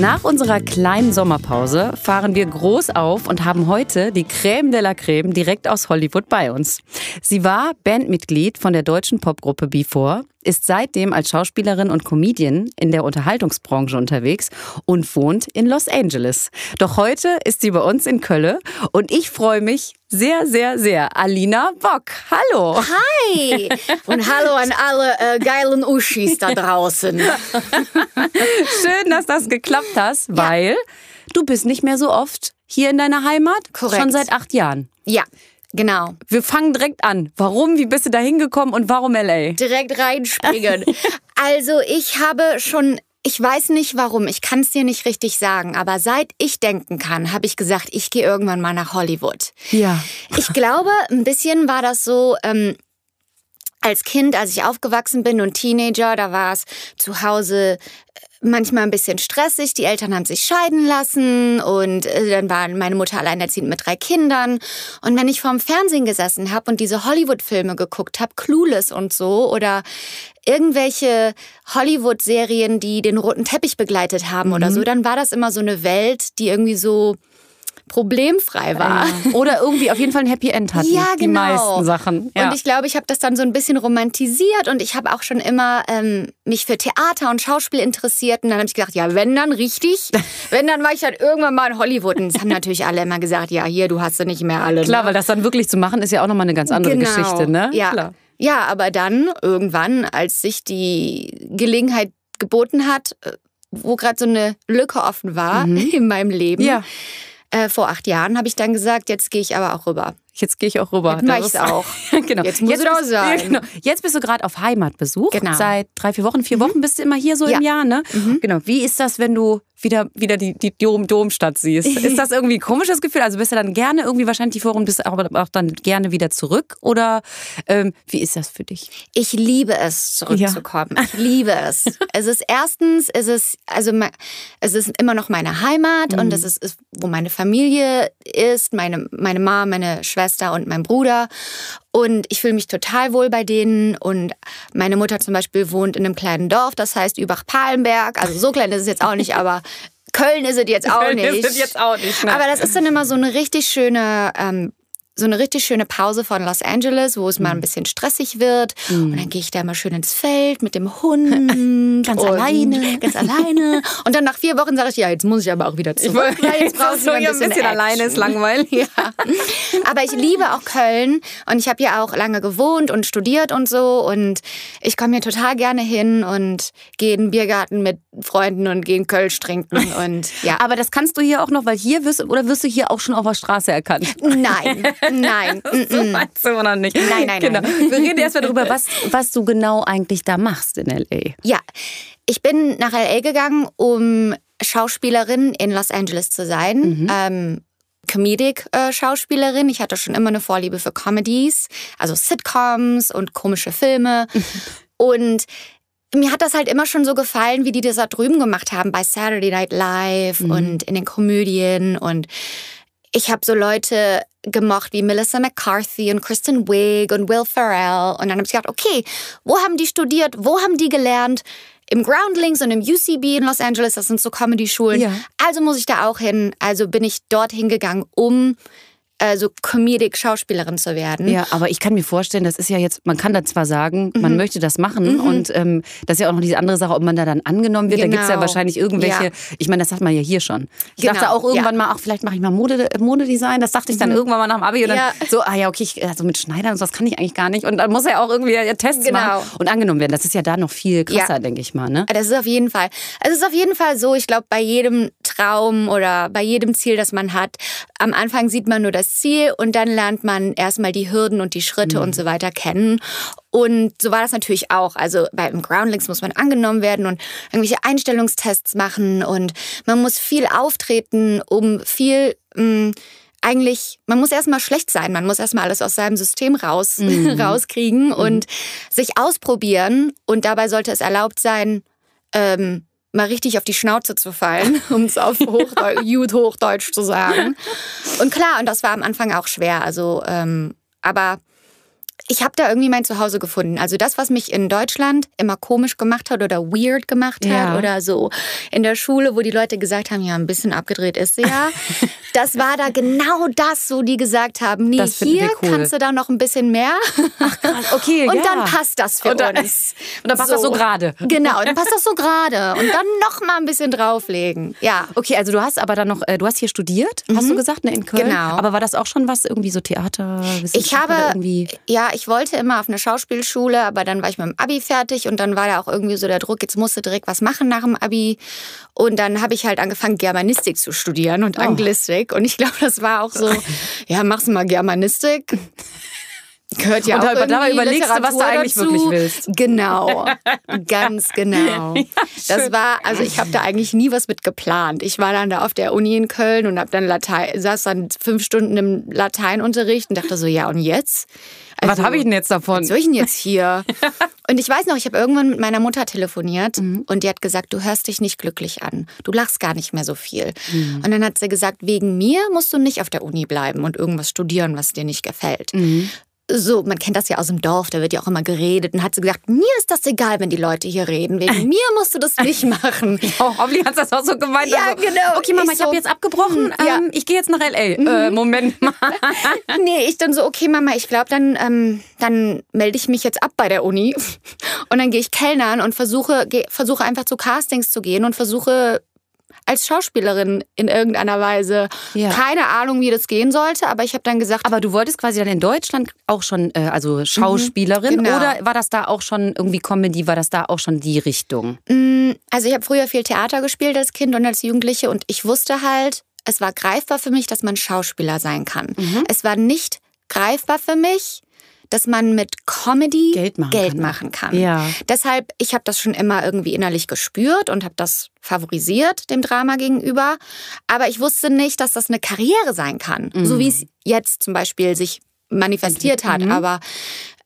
Nach unserer kleinen Sommerpause fahren wir groß auf und haben heute die Crème de la Crème direkt aus Hollywood bei uns. Sie war Bandmitglied von der deutschen Popgruppe Before, ist seitdem als Schauspielerin und Comedian in der Unterhaltungsbranche unterwegs und wohnt in Los Angeles. Doch heute ist sie bei uns in Köln und ich freue mich sehr, sehr, sehr. Alina Bock, hallo. Hi und hallo an alle äh, geilen Uschis da draußen. Schön, dass das geklappt hat, weil ja. du bist nicht mehr so oft hier in deiner Heimat. Korrekt. Schon seit acht Jahren. Ja, Genau. Wir fangen direkt an. Warum, wie bist du da hingekommen und warum LA? Direkt reinspringen. also ich habe schon ich weiß nicht warum, ich kann es dir nicht richtig sagen, aber seit ich denken kann, habe ich gesagt, ich gehe irgendwann mal nach Hollywood. Ja. Ich glaube, ein bisschen war das so, ähm, als Kind, als ich aufgewachsen bin und Teenager, da war es zu Hause manchmal ein bisschen stressig. Die Eltern haben sich scheiden lassen und äh, dann war meine Mutter alleinerziehend mit drei Kindern. Und wenn ich vorm Fernsehen gesessen habe und diese Hollywood-Filme geguckt habe, Clueless und so, oder irgendwelche Hollywood-Serien, die den roten Teppich begleitet haben mhm. oder so, dann war das immer so eine Welt, die irgendwie so problemfrei war. Ja. Oder irgendwie auf jeden Fall ein Happy End hatten. Ja, genau. Die meisten Sachen. Ja. Und ich glaube, ich habe das dann so ein bisschen romantisiert und ich habe auch schon immer ähm, mich für Theater und Schauspiel interessiert. Und dann habe ich gedacht, ja, wenn dann richtig, wenn dann war ich dann irgendwann mal in Hollywood. Und das haben natürlich alle immer gesagt, ja, hier, du hast ja nicht mehr alle. Klar, ne? weil das dann wirklich zu machen, ist ja auch nochmal eine ganz andere genau. Geschichte, ne? Ja. Klar. Ja, aber dann irgendwann, als sich die Gelegenheit geboten hat, äh, wo gerade so eine Lücke offen war mhm. in meinem Leben, ja äh, vor acht Jahren habe ich dann gesagt, jetzt gehe ich aber auch rüber. Jetzt gehe ich auch rüber. Jetzt mache ich es auch. genau. Jetzt muss es auch sein. Ja, genau. Jetzt bist du gerade auf Heimatbesuch. Genau. Seit drei, vier Wochen, vier mhm. Wochen bist du immer hier so ja. im Jahr, ne? Mhm. Genau. Wie ist das, wenn du wieder, wieder die, die Dom, Domstadt siehst? ist das irgendwie ein komisches Gefühl? Also bist du dann gerne irgendwie wahrscheinlich die Forum, bist aber auch dann gerne wieder zurück? Oder ähm, wie ist das für dich? Ich liebe es, zurückzukommen. Ja. Ich liebe es. es ist erstens, es ist, also es ist immer noch meine Heimat mhm. und es ist, ist, wo meine Familie ist, meine, meine Mama, meine Schwester und mein Bruder. Und ich fühle mich total wohl bei denen. Und meine Mutter zum Beispiel wohnt in einem kleinen Dorf, das heißt Übach-Palenberg. Also so klein ist es jetzt auch nicht, aber Köln ist es jetzt auch Köln nicht. Ist es jetzt auch nicht ne? Aber das ist dann immer so eine richtig schöne ähm, so eine richtig schöne Pause von Los Angeles, wo es mal ein mhm. bisschen stressig wird. Mhm. Und dann gehe ich da mal schön ins Feld mit dem Hund. ganz alleine. Ganz alleine. Und dann nach vier Wochen sage ich, ja, jetzt muss ich aber auch wieder zurück. Ich, jetzt brauchst du ein bisschen, ein bisschen alleine, ist langweilig. Ja. Aber ich liebe auch Köln und ich habe ja auch lange gewohnt und studiert und so. Und ich komme hier total gerne hin und gehe in den Biergarten mit Freunden und gehe in Kölsch trinken. Und, ja. Aber das kannst du hier auch noch, weil hier wirst oder wirst du hier auch schon auf der Straße erkannt? Nein. Nein. so meinst du noch nicht. Nein, nein, genau. nein. Wir reden erstmal darüber, was, was du genau eigentlich da machst in L.A. Ja, ich bin nach L.A. gegangen, um Schauspielerin in Los Angeles zu sein. Mhm. Ähm, Comedic-Schauspielerin. Ich hatte schon immer eine Vorliebe für Comedies, also Sitcoms und komische Filme. und mir hat das halt immer schon so gefallen, wie die das da drüben gemacht haben bei Saturday Night Live mhm. und in den Komödien und ich habe so Leute gemocht wie Melissa McCarthy und Kristen Wiig und Will Ferrell. Und dann habe ich gedacht, okay, wo haben die studiert? Wo haben die gelernt? Im Groundlings und im UCB in Los Angeles, das sind so Comedy-Schulen. Ja. Also muss ich da auch hin. Also bin ich dorthin gegangen, um äh, so Comedic-Schauspielerin zu werden. Ja, aber ich kann mir vorstellen, das ist ja jetzt, man kann da zwar sagen, mhm. man möchte das machen mhm. und ähm, das ist ja auch noch diese andere Sache, ob man da dann angenommen wird. Genau. Da gibt es ja wahrscheinlich irgendwelche, ja. ich meine, das sagt man ja hier schon. Ich genau. dachte auch irgendwann ja. mal, ach, vielleicht mache ich mal Mode, Modedesign. Das dachte ich dann mhm. irgendwann mal nach dem Abi und dann so, ah ja, okay, ich, also mit Schneidern und so, das kann ich eigentlich gar nicht. Und dann muss er ja auch irgendwie Tests genau. machen und angenommen werden. Das ist ja da noch viel krasser, denke ich mal. Ne? Das ist auf jeden Fall. Es ist auf jeden Fall so, ich glaube, bei jedem Traum oder bei jedem Ziel, das man hat, am Anfang sieht man nur das Ziel und dann lernt man erstmal die Hürden und die Schritte mhm. und so weiter kennen. Und so war das natürlich auch. Also beim Groundlings muss man angenommen werden und irgendwelche Einstellungstests machen und man muss viel auftreten, um viel mh, mm, eigentlich, man muss erstmal schlecht sein, man muss erstmal alles aus seinem System raus, mhm. rauskriegen und sich ausprobieren. Und dabei sollte es erlaubt sein, ähm, mal richtig auf die Schnauze zu fallen, um es auf Hochdeu Hochdeutsch zu sagen. Und klar, und das war am Anfang auch schwer. Also, ähm, aber ich habe da irgendwie mein Zuhause gefunden. Also das, was mich in Deutschland immer komisch gemacht hat oder weird gemacht hat ja. oder so in der Schule, wo die Leute gesagt haben, ja, ein bisschen abgedreht ist sie ja. das war da genau das, wo die gesagt haben, nee, hier cool. kannst du da noch ein bisschen mehr. Ach, krass. Okay, Und ja. dann passt das für und dann, uns. Und dann passt so. das so gerade. Genau, dann passt das so gerade. Und dann noch mal ein bisschen drauflegen. Ja. Okay, also du hast aber dann noch, äh, du hast hier studiert, mhm. hast du gesagt, ne, in Köln. Genau. Aber war das auch schon was, irgendwie so Theater? Ich habe, irgendwie? ja, ich wollte immer auf eine Schauspielschule, aber dann war ich mit dem Abi fertig und dann war da auch irgendwie so der Druck, jetzt musst du direkt was machen nach dem Abi. Und dann habe ich halt angefangen, Germanistik zu studieren und oh. Anglistik. Und ich glaube, das war auch so, ja, machst du mal Germanistik. Gehört ja und auch dabei überlegst du, was du eigentlich dazu. wirklich willst. Genau, ganz genau. Ja, das war, also ich habe da eigentlich nie was mit geplant. Ich war dann da auf der Uni in Köln und habe dann Latein, saß dann fünf Stunden im Lateinunterricht und dachte so, ja und jetzt? Also, was habe ich denn jetzt davon? Was soll ich denn jetzt hier? und ich weiß noch, ich habe irgendwann mit meiner Mutter telefoniert mhm. und die hat gesagt, du hörst dich nicht glücklich an. Du lachst gar nicht mehr so viel. Mhm. Und dann hat sie gesagt, wegen mir musst du nicht auf der Uni bleiben und irgendwas studieren, was dir nicht gefällt. Mhm so, man kennt das ja aus dem Dorf, da wird ja auch immer geredet. Und hat sie gesagt, mir ist das egal, wenn die Leute hier reden. Wegen mir musst du das nicht machen. oh, Hoffentlich hat das auch so gemeint. Ja, also, genau. Okay, Mama, ich, ich so, habe jetzt abgebrochen. Hm, ja. Ähm, ich gehe jetzt nach L.A. Mhm. Äh, Moment mal. nee, ich dann so, okay, Mama, ich glaube, dann, ähm, dann melde ich mich jetzt ab bei der Uni. Und dann gehe ich Kellnern und versuche, geh, versuche einfach zu Castings zu gehen und versuche als Schauspielerin in irgendeiner Weise. Ja. Keine Ahnung, wie das gehen sollte, aber ich habe dann gesagt. Aber du wolltest quasi dann in Deutschland auch schon, äh, also mhm, Schauspielerin genau. oder war das da auch schon irgendwie Comedy, war das da auch schon die Richtung? Mm, also ich habe früher viel Theater gespielt als Kind und als Jugendliche und ich wusste halt, es war greifbar für mich, dass man Schauspieler sein kann. Mhm. Es war nicht greifbar für mich, dass man mit Comedy Geld machen Geld kann. Machen kann. Ja. Deshalb, ich habe das schon immer irgendwie innerlich gespürt und habe das favorisiert dem Drama gegenüber. Aber ich wusste nicht, dass das eine Karriere sein kann. Mhm. So wie es jetzt zum Beispiel sich manifestiert hat. Mhm. Aber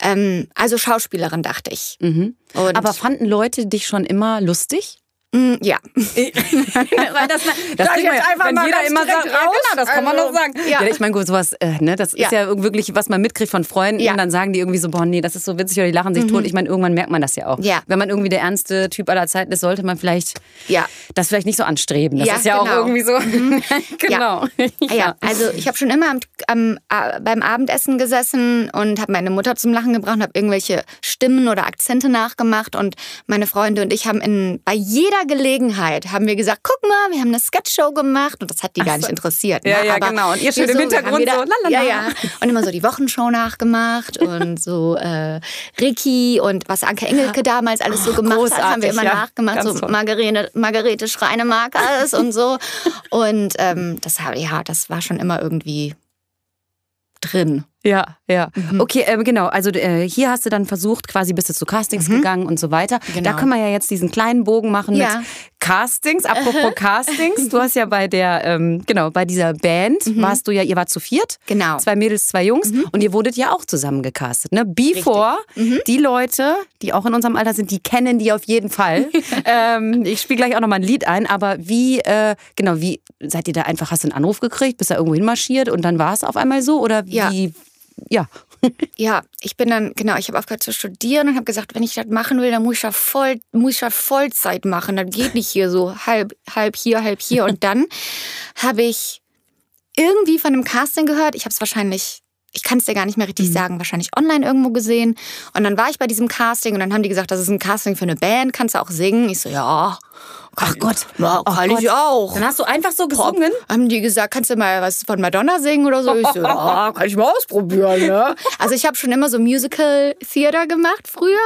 ähm, also Schauspielerin dachte ich. Mhm. Aber fanden Leute dich schon immer lustig? Mm, ja. Weil das, das Sag jetzt einfach wenn mal jeder immer sagt, raus. Ja, genau, das kann man also, doch sagen. Ja. ja ich meine, gut, sowas, äh, ne, das ja. ist ja wirklich, was man mitkriegt von Freunden, ja. dann sagen die irgendwie so, boah, nee, das ist so witzig oder die lachen sich mhm. tot. Ich meine, irgendwann merkt man das ja auch. Ja. Wenn man irgendwie der ernste Typ aller Zeiten ist, sollte man vielleicht ja. das vielleicht nicht so anstreben. Das ist ja genau. auch irgendwie so. Mhm. genau. Ja. also ich habe schon immer am, am, äh, beim Abendessen gesessen und habe meine Mutter zum Lachen gebracht und habe irgendwelche Stimmen oder Akzente nachgemacht und meine Freunde und ich haben in, bei jeder jeder Gelegenheit haben wir gesagt, guck mal, wir haben eine Sketchshow gemacht und das hat die gar nicht interessiert. Ne? Ja, ja, Aber genau. Und ihr steht im Hintergrund da, so, lalala. Ja, ja. Und immer so die Wochenshow nachgemacht und so äh, Ricky und was Anke Engelke damals alles so gemacht Großartig, hat, haben wir immer ja. nachgemacht. So Margarete, Margarete Schreinemarkers und so. Und ähm, das, ja, das war schon immer irgendwie drin. Ja, ja. Mhm. Okay, äh, genau. Also äh, hier hast du dann versucht, quasi bist du zu Castings mhm. gegangen und so weiter. Genau. Da können wir ja jetzt diesen kleinen Bogen machen ja. mit Castings. Apropos Castings, du hast ja bei der, ähm, genau, bei dieser Band mhm. warst du ja, ihr wart zu viert. Genau. Zwei Mädels, zwei Jungs mhm. und ihr wurdet ja auch zusammen gecastet. Ne? Before, mhm. die Leute, die auch in unserem Alter sind, die kennen die auf jeden Fall. ähm, ich spiele gleich auch nochmal ein Lied ein, aber wie, äh, genau, wie seid ihr da einfach, hast du einen Anruf gekriegt, bist da irgendwo hinmarschiert und dann war es auf einmal so? Oder wie? Ja ja. ja, ich bin dann, genau, ich habe aufgehört zu studieren und habe gesagt, wenn ich das machen will, dann muss ich das voll, muss ich das Vollzeit machen. Das geht nicht hier so halb, halb hier, halb hier. Und dann habe ich irgendwie von einem Casting gehört. Ich habe es wahrscheinlich ich kann es dir gar nicht mehr richtig mhm. sagen, wahrscheinlich online irgendwo gesehen. Und dann war ich bei diesem Casting und dann haben die gesagt, das ist ein Casting für eine Band, kannst du auch singen? Ich so, ja. Ach Gott, ja, kann Gott. ich auch. Dann hast du einfach so gesungen? Haben die gesagt, kannst du mal was von Madonna singen oder so? Ich so, ja, kann ich mal ausprobieren. Ne? Also ich habe schon immer so Musical Theater gemacht früher,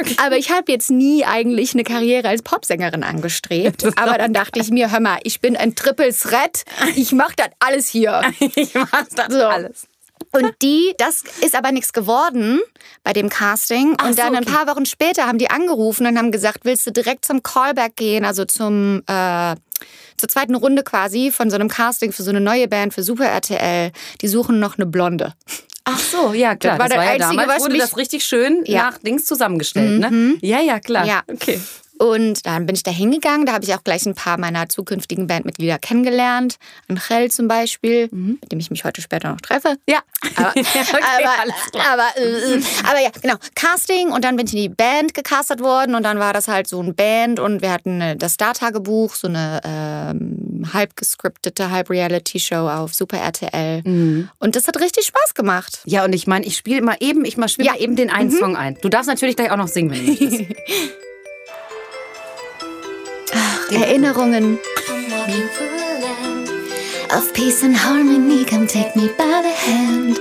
okay. aber ich habe jetzt nie eigentlich eine Karriere als Popsängerin angestrebt. Aber dann dachte ich mir, hör mal, ich bin ein Triple Threat, ich mache das alles hier. ich mache das so. alles. Und die, das ist aber nichts geworden bei dem Casting. Und dann so, ein okay. paar Wochen später haben die angerufen und haben gesagt, willst du direkt zum Callback gehen, also zum äh, zur zweiten Runde quasi von so einem Casting für so eine neue Band für Super RTL. Die suchen noch eine Blonde. Ach so, ja klar. Das war Das war, der ja einzige, damals, was wurde mich- das richtig schön Ja. nach Dings zusammengestellt, ne? Ja, ja, klar. Ja. Okay. Und dann bin ich da hingegangen. Da habe ich auch gleich ein paar meiner zukünftigen Bandmitglieder kennengelernt. Angel zum Beispiel, mit dem ich mich heute später noch treffe. Ja. Aber, okay, aber, alles klar. aber, äh, äh, aber ja, genau. Casting und dann bin ich in die Band gecastet worden und dann war das halt so ein Band und wir hatten äh, das Star-Tagebuch, so eine ähm, halb gescriptete, halb Reality-Show auf Super RTL. Mhm. Und das hat richtig Spaß gemacht. Ja, und ich meine, ich spiele mal eben, ich mal spiele Ja. eben den einen Song ein. Du darfst natürlich gleich auch noch singen, wenn du möchtest. Erinnerungen. I'm walking through a land of peace and harmony, come take me by the hand.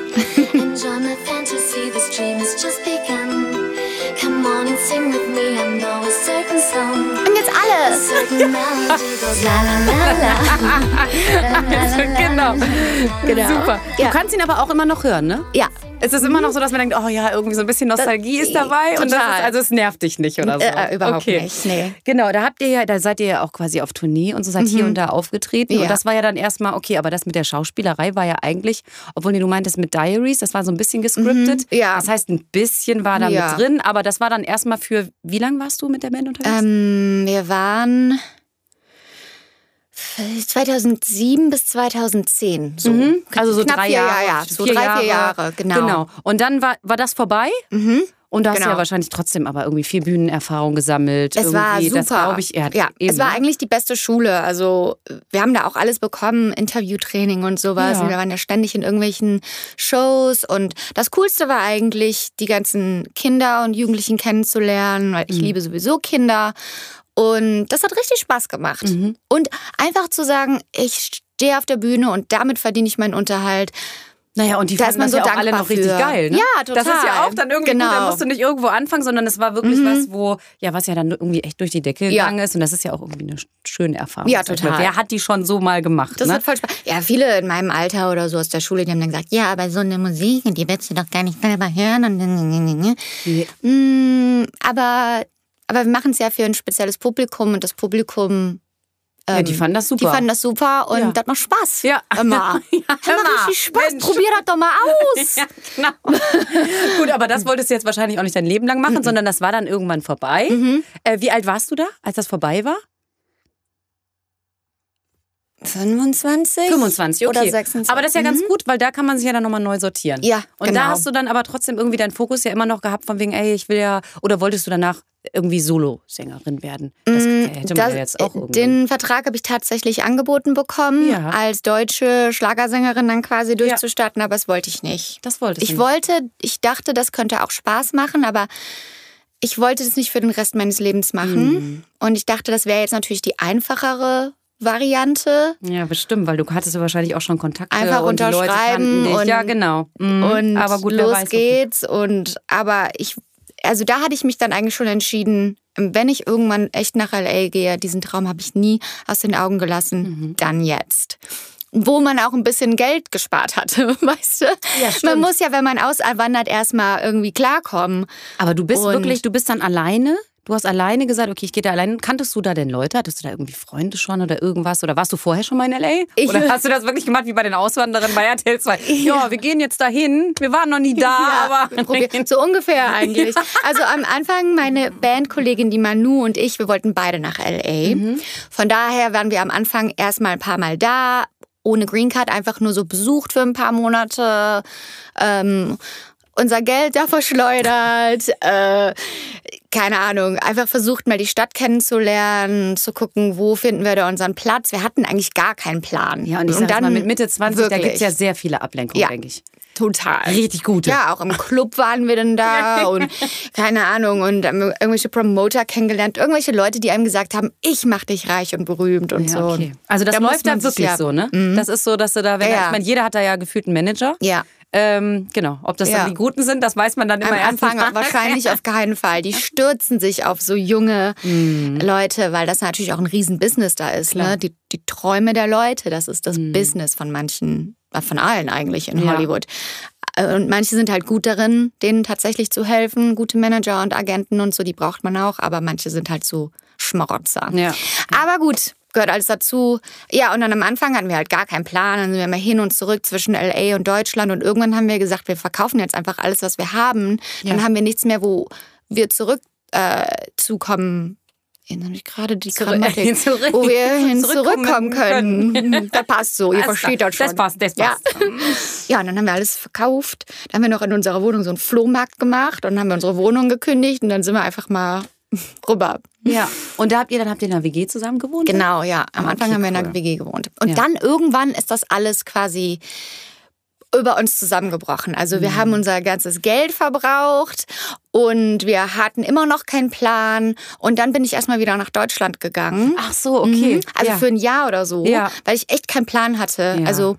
Enjoy my fantasy, this dream has just begun. Come on and sing with me, I know a certain song. Und jetzt A alle. certain melody goes la la la la genau. Genau. Super. Ja. Du kannst ihn aber auch immer noch hören, ne? Ja, Es ist immer noch so, dass man denkt, oh ja, irgendwie so ein bisschen Nostalgie ist dabei. Und das Total. ist, also es nervt dich nicht oder so. Äh, äh, überhaupt okay. nicht, nee. Genau, da habt ihr ja, da seid ihr ja auch quasi auf Tournee und so seid hier und da aufgetreten. Mhm. Ja. Und das war ja dann erstmal, okay, aber das mit der Schauspielerei war ja eigentlich, obwohl du meintest mit Diaries, das war so ein bisschen gescriptet. Mhm. ja. Das heißt, ein bisschen war da Ja. mit drin, aber das war dann erstmal für, wie lange warst du mit der Band unterwegs? Ähm, wir waren 2007 bis 2010. So. Mhm. Also so Knapp drei vier Jahre. Ja, so drei, vier Jahre, genau. Genau. Und dann war, war das vorbei? Mhm. Und da hast du Genau. ja wahrscheinlich trotzdem aber irgendwie viel Bühnenerfahrung gesammelt. Es war irgendwie. super. Das glaube ich. Ja, ja, eben, es war ne? eigentlich die beste Schule. Also wir haben da auch alles bekommen, Interviewtraining und sowas. Ja. Und wir waren ja ständig in irgendwelchen Shows. Und das Coolste war eigentlich, die ganzen Kinder und Jugendlichen kennenzulernen, weil ich Mhm. liebe sowieso Kinder. Und das hat richtig Spaß gemacht. Mhm. Und einfach zu sagen, ich stehe auf der Bühne und damit verdiene ich meinen Unterhalt. Naja, und die Da fanden ist man das so ja auch alle noch richtig für. geil. Ne? Ja, Das ist ja total. auch dann irgendwie Genau. gut, da musst du nicht irgendwo anfangen, sondern es war wirklich was, wo, ja, was ja dann irgendwie echt durch die Decke Ja. gegangen ist. Und das ist ja auch irgendwie eine schöne Erfahrung. Ja, mal. total. Wer hat die schon so mal gemacht? Das ne? hat voll Spaß. Ja, viele in meinem Alter oder so aus der Schule, die haben dann gesagt, ja, aber so eine Musik, die willst du doch gar nicht selber hören. Und Nee. Mm, aber, aber wir machen es ja für ein spezielles Publikum und das Publikum, ja, die fanden das super. die fanden das super und Ja. das macht Spaß. Ja. Immer. Ja, hör mal, richtig Spaß. Mensch. Probier das doch mal aus. Ja, genau. Gut, aber das wolltest du jetzt wahrscheinlich auch nicht dein Leben lang machen, sondern das war dann irgendwann vorbei. Mhm. Äh, wie alt warst du da, als das vorbei war? 25? 25, okay. Oder 26. Aber das ist ja ganz gut, weil da kann man sich ja dann nochmal neu sortieren. Ja, Und genau. da hast du dann aber trotzdem irgendwie deinen Fokus ja immer noch gehabt, von wegen, ey, ich will ja, oder wolltest du danach irgendwie Solosängerin werden? Das hätte man Das- ja jetzt auch irgendwie. Den Vertrag habe ich tatsächlich angeboten bekommen, Ja. als deutsche Schlagersängerin dann quasi durchzustarten, aber das wollte ich nicht. das wolltest Ich du. wollte, ich dachte, das könnte auch Spaß machen, aber ich wollte das nicht für den Rest meines Lebens machen. Mhm. Und ich dachte, das wäre jetzt natürlich die einfachere Variante. Ja, bestimmt, weil du hattest ja wahrscheinlich auch schon Kontakte Einfach und unterschreiben dich. und- ja, genau. Mhm. Und aber gut, los geht's. Und aber ich, also da hatte ich mich dann eigentlich schon entschieden, wenn ich irgendwann echt nach LA gehe, diesen Traum habe ich nie aus den Augen gelassen, Mhm. dann jetzt. Wo man auch ein bisschen Geld gespart hatte, weißt du? Ja, man muss ja, wenn man auswandert, erstmal irgendwie klarkommen. Aber du bist Und- wirklich, du bist dann alleine? Du hast alleine gesagt, okay, ich gehe da alleine. Kanntest du da denn Leute? Hattest du da irgendwie Freunde schon oder irgendwas? Oder warst du vorher schon mal in L.A.? Ich- oder hast du das wirklich gemacht wie bei den Auswanderern bei RTL 2? Ja, wir gehen jetzt dahin. Wir waren noch nie da, aber... Probier- so ungefähr eigentlich. Also am Anfang meine Bandkollegin, die Manu und ich, wir wollten beide nach LA. Mhm. Von daher waren wir am Anfang erstmal ein paar Mal da, ohne Green Card, einfach nur so besucht für ein paar Monate. Ähm, unser Geld da verschleudert, äh, keine Ahnung, einfach versucht mal die Stadt kennenzulernen, zu gucken, wo finden wir da unseren Platz. Wir hatten eigentlich gar keinen Plan. Ja, und ich sag jetzt mal, mit Mitte 20, da wirklich. gibt es ja sehr viele Ablenkungen, Ja. denke ich. total. Richtig gute. Ja, auch im Club waren wir dann da und keine Ahnung und haben irgendwelche Promoter kennengelernt, irgendwelche Leute, die einem gesagt haben, ich mach dich reich und berühmt und Ja, so. okay. Also das Da läuft da sich wirklich ja- Mhm. so, ne? Das ist so, dass du da, wenn da, ja. ich meine, jeder hat da ja gefühlt einen Manager. Ja, Ähm, genau. Ob das Ja. dann die Guten sind, das weiß man dann immer am erst Anfang mal. wahrscheinlich auf keinen Fall. Die stürzen sich auf so junge Mhm. Leute, weil das natürlich auch ein Riesenbusiness da ist. Ne? Die, die Träume der Leute, das ist das Business von manchen, von allen eigentlich in. Ja. Hollywood. Äh, Und manche sind halt gut darin, denen tatsächlich zu helfen. Gute Manager und Agenten und so, die braucht man auch. Aber manche sind halt so Schmarotzer. Ja. Aber gut, gehört alles dazu. Ja, und dann am Anfang hatten wir halt gar keinen Plan. Dann sind wir immer hin und zurück zwischen LA und Deutschland. Und irgendwann haben wir gesagt, wir verkaufen jetzt einfach alles, was wir haben. Dann Ja. haben wir nichts mehr, wo wir zurück äh, zukommen. Jetzt habe ich gerade die Zurück- Grammatik, zurück- wo wir hin zurückkommen zurückkommen können. Das passt so, ihr versteht das schon. Das passt, das Ja. passt. ja, und dann haben wir alles verkauft. Dann haben wir noch in unserer Wohnung so einen Flohmarkt gemacht und dann haben wir unsere Wohnung gekündigt und dann sind wir einfach mal rüber. Ja. Und da habt ihr dann habt ihr in einer WG zusammen gewohnt? Genau, ja. Am Ah, Anfang okay, haben wir in cool. einer WG gewohnt. Und Ja. dann irgendwann ist das alles quasi über uns zusammengebrochen. Also Mhm. wir haben unser ganzes Geld verbraucht und wir hatten immer noch keinen Plan. Und dann bin ich erstmal wieder nach Deutschland gegangen. Ach so, okay. Mhm. Also ja. für ein Jahr oder so, Ja. weil ich echt keinen Plan hatte. Ja. Also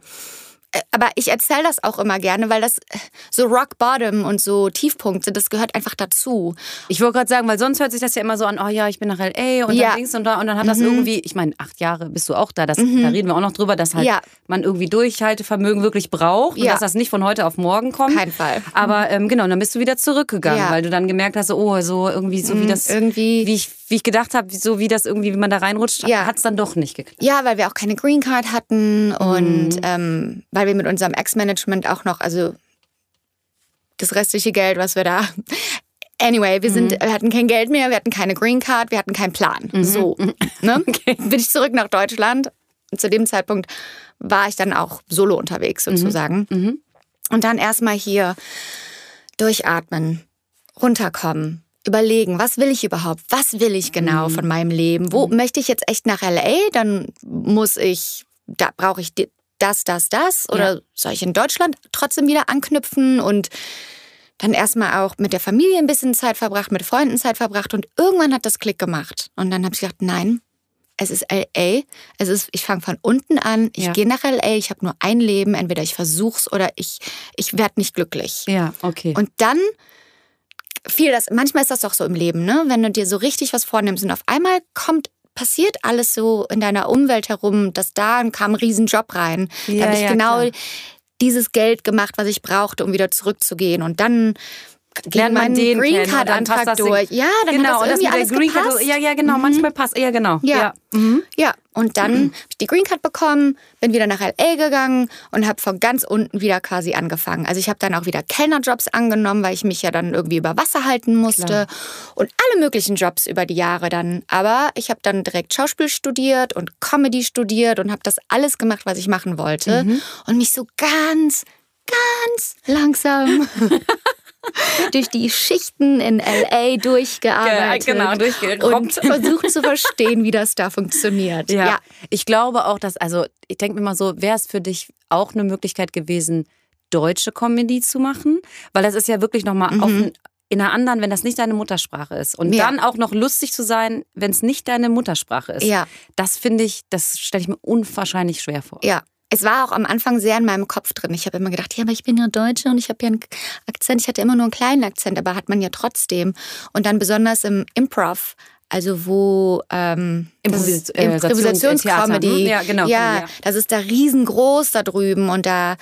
aber ich erzähle das auch immer gerne, weil das äh, so Rock Bottom und so Tiefpunkte, das gehört einfach dazu. Ich wollte gerade sagen, weil sonst hört sich das ja immer so an, oh ja, ich bin nach L.A. und Ja. Mhm. dann links und da und dann hat das irgendwie, ich meine, acht Jahre bist du auch da, das, da reden wir auch noch drüber, dass halt Ja. man irgendwie Durchhaltevermögen wirklich braucht und Ja. dass das nicht von heute auf morgen kommt. Kein Fall. Aber ähm, genau, dann bist du wieder zurückgegangen. Mhm, weil du dann gemerkt hast, oh, so irgendwie, so wie das, irgendwie- wie ich, wie ich gedacht habe, so wie das irgendwie, wie man da reinrutscht, Ja. hat es dann doch nicht geklappt. Ja, weil wir auch keine Green Card hatten Mhm. und ähm, weil wir mit unserem Ex-Management auch noch, also das restliche Geld, was wir da. Anyway, wir, Mhm. sind, wir hatten kein Geld mehr, wir hatten keine Green Card, wir hatten keinen Plan. Mhm. So. Ne? Bin ich zurück nach Deutschland. Und zu dem Zeitpunkt war ich dann auch solo unterwegs Mhm. sozusagen. Und dann erstmal hier durchatmen, runterkommen, überlegen, was will ich überhaupt? Was will ich genau von meinem Leben? Wo möchte ich jetzt echt nach LA? Dann muss ich, da brauche ich das, das, das. Oder soll ich in Deutschland trotzdem wieder anknüpfen und dann erstmal auch mit der Familie ein bisschen Zeit verbracht, mit Freunden Zeit verbracht und irgendwann hat das Klick gemacht. Und dann habe ich gedacht, nein, es ist LA. Es ist, ich fange von unten an, ich Ja. gehe nach LA, ich habe nur ein Leben, entweder ich versuch's oder ich, ich werde nicht glücklich. Ja, okay. Und dann fiel das, manchmal ist das doch so im Leben, ne? Wenn du dir so richtig was vornimmst und auf einmal kommt, passiert alles so in deiner Umwelt herum, dass da kam ein Riesenjob rein. Ja, da habe ich ja, genau klar. dieses Geld gemacht, was ich brauchte, um wieder zurückzugehen. Und dann lernt man den Green Card Antrag das durch. Ja, dann genau, hat das irgendwie der alles Green Card, gepasst. ja, ja, genau, manchmal passt, ja, genau. Ja. ja. Mhm. Ja, und dann habe ich die Green Card bekommen, bin wieder nach LA gegangen und habe von ganz unten wieder quasi angefangen. Also ich habe dann auch wieder Kellnerjobs angenommen, weil ich mich ja dann irgendwie über Wasser halten musste und alle möglichen Jobs über die Jahre dann. Aber ich habe dann direkt Schauspiel studiert und Comedy studiert und habe das alles gemacht, was ich machen wollte und mich so ganz, ganz langsam durch die Schichten in LA durchgearbeitet. Ja, genau, durchgerobbt. Und versucht zu verstehen, wie das da funktioniert. Ja. Ich glaube auch, dass, also ich denke mir mal so, wäre es für dich auch eine Möglichkeit gewesen, deutsche Comedy zu machen? Weil das ist ja wirklich nochmal auf ein, in einer anderen, wenn das nicht deine Muttersprache ist. Und Mhm. Ja. dann auch noch lustig zu sein, wenn es nicht deine Muttersprache ist. Ja. Das finde ich, das stelle ich mir unwahrscheinlich schwer vor. Ja. Es war auch am Anfang sehr in meinem Kopf drin. Ich habe immer gedacht, ja, aber ich bin ja Deutsche und ich habe ja einen Akzent. Ich hatte immer nur einen kleinen Akzent, aber hat man ja trotzdem. Und dann besonders im Improv, also wo ähm, Improvis- äh, Improvisationscomedy. Theater, hm? Ja, genau, Ja, ja. das ist da riesengroß da drüben und da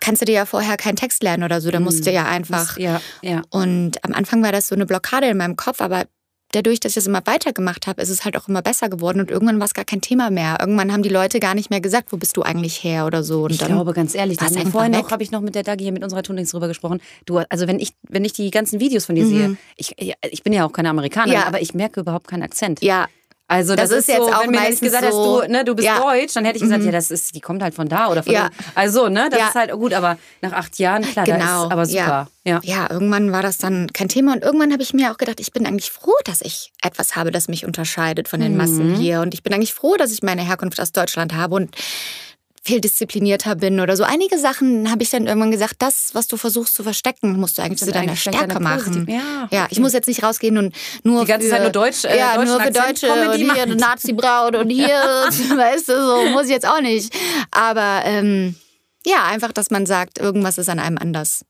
kannst du dir ja vorher keinen Text lernen oder so. Da musst du ja einfach. Ja, ja. Und am Anfang war das so eine Blockade in meinem Kopf, aber dadurch, dass ich das immer weitergemacht habe, ist es halt auch immer besser geworden und irgendwann war es gar kein Thema mehr. Irgendwann haben die Leute gar nicht mehr gesagt, wo bist du eigentlich her oder so. Und Ich dann glaube, ganz ehrlich, da war's haben wir einfach vorhin auch, habe ich noch mit der Dagi hier mit unserer Tunings drüber gesprochen. Du, also wenn ich, wenn ich die ganzen Videos von dir sehe, ich, ich bin ja auch keine Amerikanerin, Mhm. Ja. aber ich merke überhaupt keinen Akzent. Ja, Also das, Das ist, ist jetzt so, auch wenn mir meistens gesagt so- du, ne, du bist Ja. Mhm. deutsch, dann hätte ich gesagt, ja, das ist, die kommt halt von da oder von Ja. Also, ne, das Ja. ist halt gut, aber nach acht Jahren, klar, genau. ist aber super. Ja. Ja. irgendwann war das dann kein Thema und irgendwann habe ich mir auch gedacht, ich bin eigentlich froh, dass ich etwas habe, das mich unterscheidet von den Mhm. Massen hier und ich bin eigentlich froh, dass ich meine Herkunft aus Deutschland habe und viel disziplinierter bin oder so. Einige Sachen habe ich dann irgendwann gesagt, das, was du versuchst zu verstecken, musst du eigentlich zu deiner eigentlich Stärke deine machen. ja, ja, ich muss jetzt nicht rausgehen und nur Die ganze für, Zeit nur Deutsch, äh, ja, nur für Akzent Deutsche Comedy und hier eine Nazi-Braut und hier, weißt du, so muss ich jetzt auch nicht. Aber ähm, ja, einfach, dass man sagt, irgendwas ist an einem anders.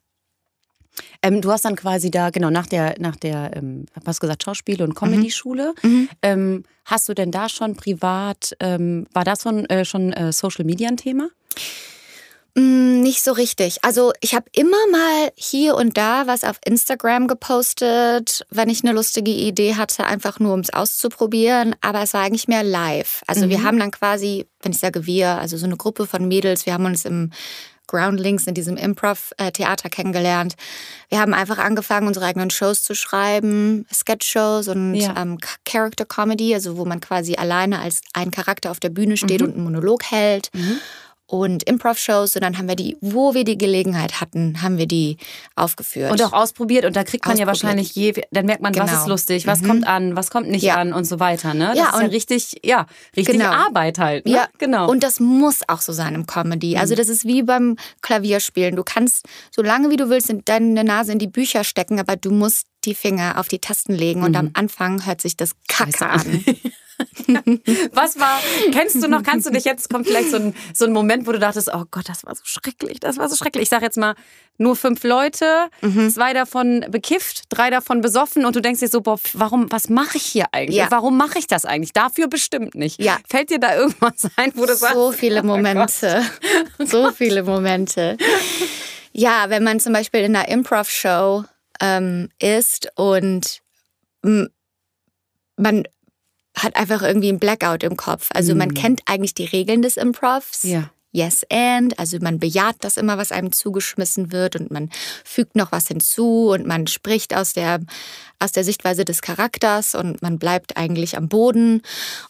Ähm, du hast dann quasi da, genau, nach der, nach der, ähm, was gesagt, Schauspiel- und Comedy-Schule, Mhm. ähm, hast du denn da schon privat, ähm, war das schon, äh, schon äh, Social Media ein Thema? Mm, nicht so richtig. Also ich habe immer mal hier und da was auf Instagram gepostet, wenn ich eine lustige Idee hatte, einfach nur um es auszuprobieren. Aber es war eigentlich mehr live. Also wir haben dann quasi, wenn ich sage wir, also so eine Gruppe von Mädels, wir haben uns im Groundlings in diesem Improv-Theater kennengelernt. Wir haben einfach angefangen, unsere eigenen Shows zu schreiben, Sketch-Shows und Ja. ähm, Character Comedy, also wo man quasi alleine als ein Charakter auf der Bühne steht und einen Monolog hält. Und Improv-Shows und dann haben wir die, wo wir die Gelegenheit hatten, haben wir die aufgeführt. Und auch ausprobiert und da kriegt man ja wahrscheinlich je, dann merkt man, was Genau. ist lustig, was kommt an, was kommt nicht Ja. an und so weiter. Ne? Das Ja, ist ja richtig, ja, richtig Genau. Arbeit halt. Ne? Ja, genau. Mhm. Und das muss auch so sein im Comedy. Also das ist wie beim Klavierspielen. Du kannst so lange wie du willst in deine Nase in die Bücher stecken, aber du musst die Finger auf die Tasten legen und am Anfang hört sich das Kacke an. Was war, kennst du noch, kannst du dich jetzt, kommt vielleicht so ein, so ein Moment, wo du dachtest, oh Gott, das war so schrecklich, das war so schrecklich. Ich sag jetzt mal, nur fünf Leute, Mhm. zwei davon bekifft, drei davon besoffen und du denkst dir so, boah, warum, was mache ich hier eigentlich? Ja. Warum mache ich das eigentlich? Dafür bestimmt nicht. Ja. Fällt dir da irgendwas ein, wo du sagst, So viele oh. Momente. so viele Momente. Ja, wenn man zum Beispiel in einer Improv-Show ähm, ist und man hat einfach irgendwie einen Blackout im Kopf. Also man kennt eigentlich die Regeln des Improvs. Mhm. Ja. Yes and, also man bejaht das immer, was einem zugeschmissen wird und man fügt noch was hinzu und man spricht aus der, aus der Sichtweise des Charakters und man bleibt eigentlich am Boden.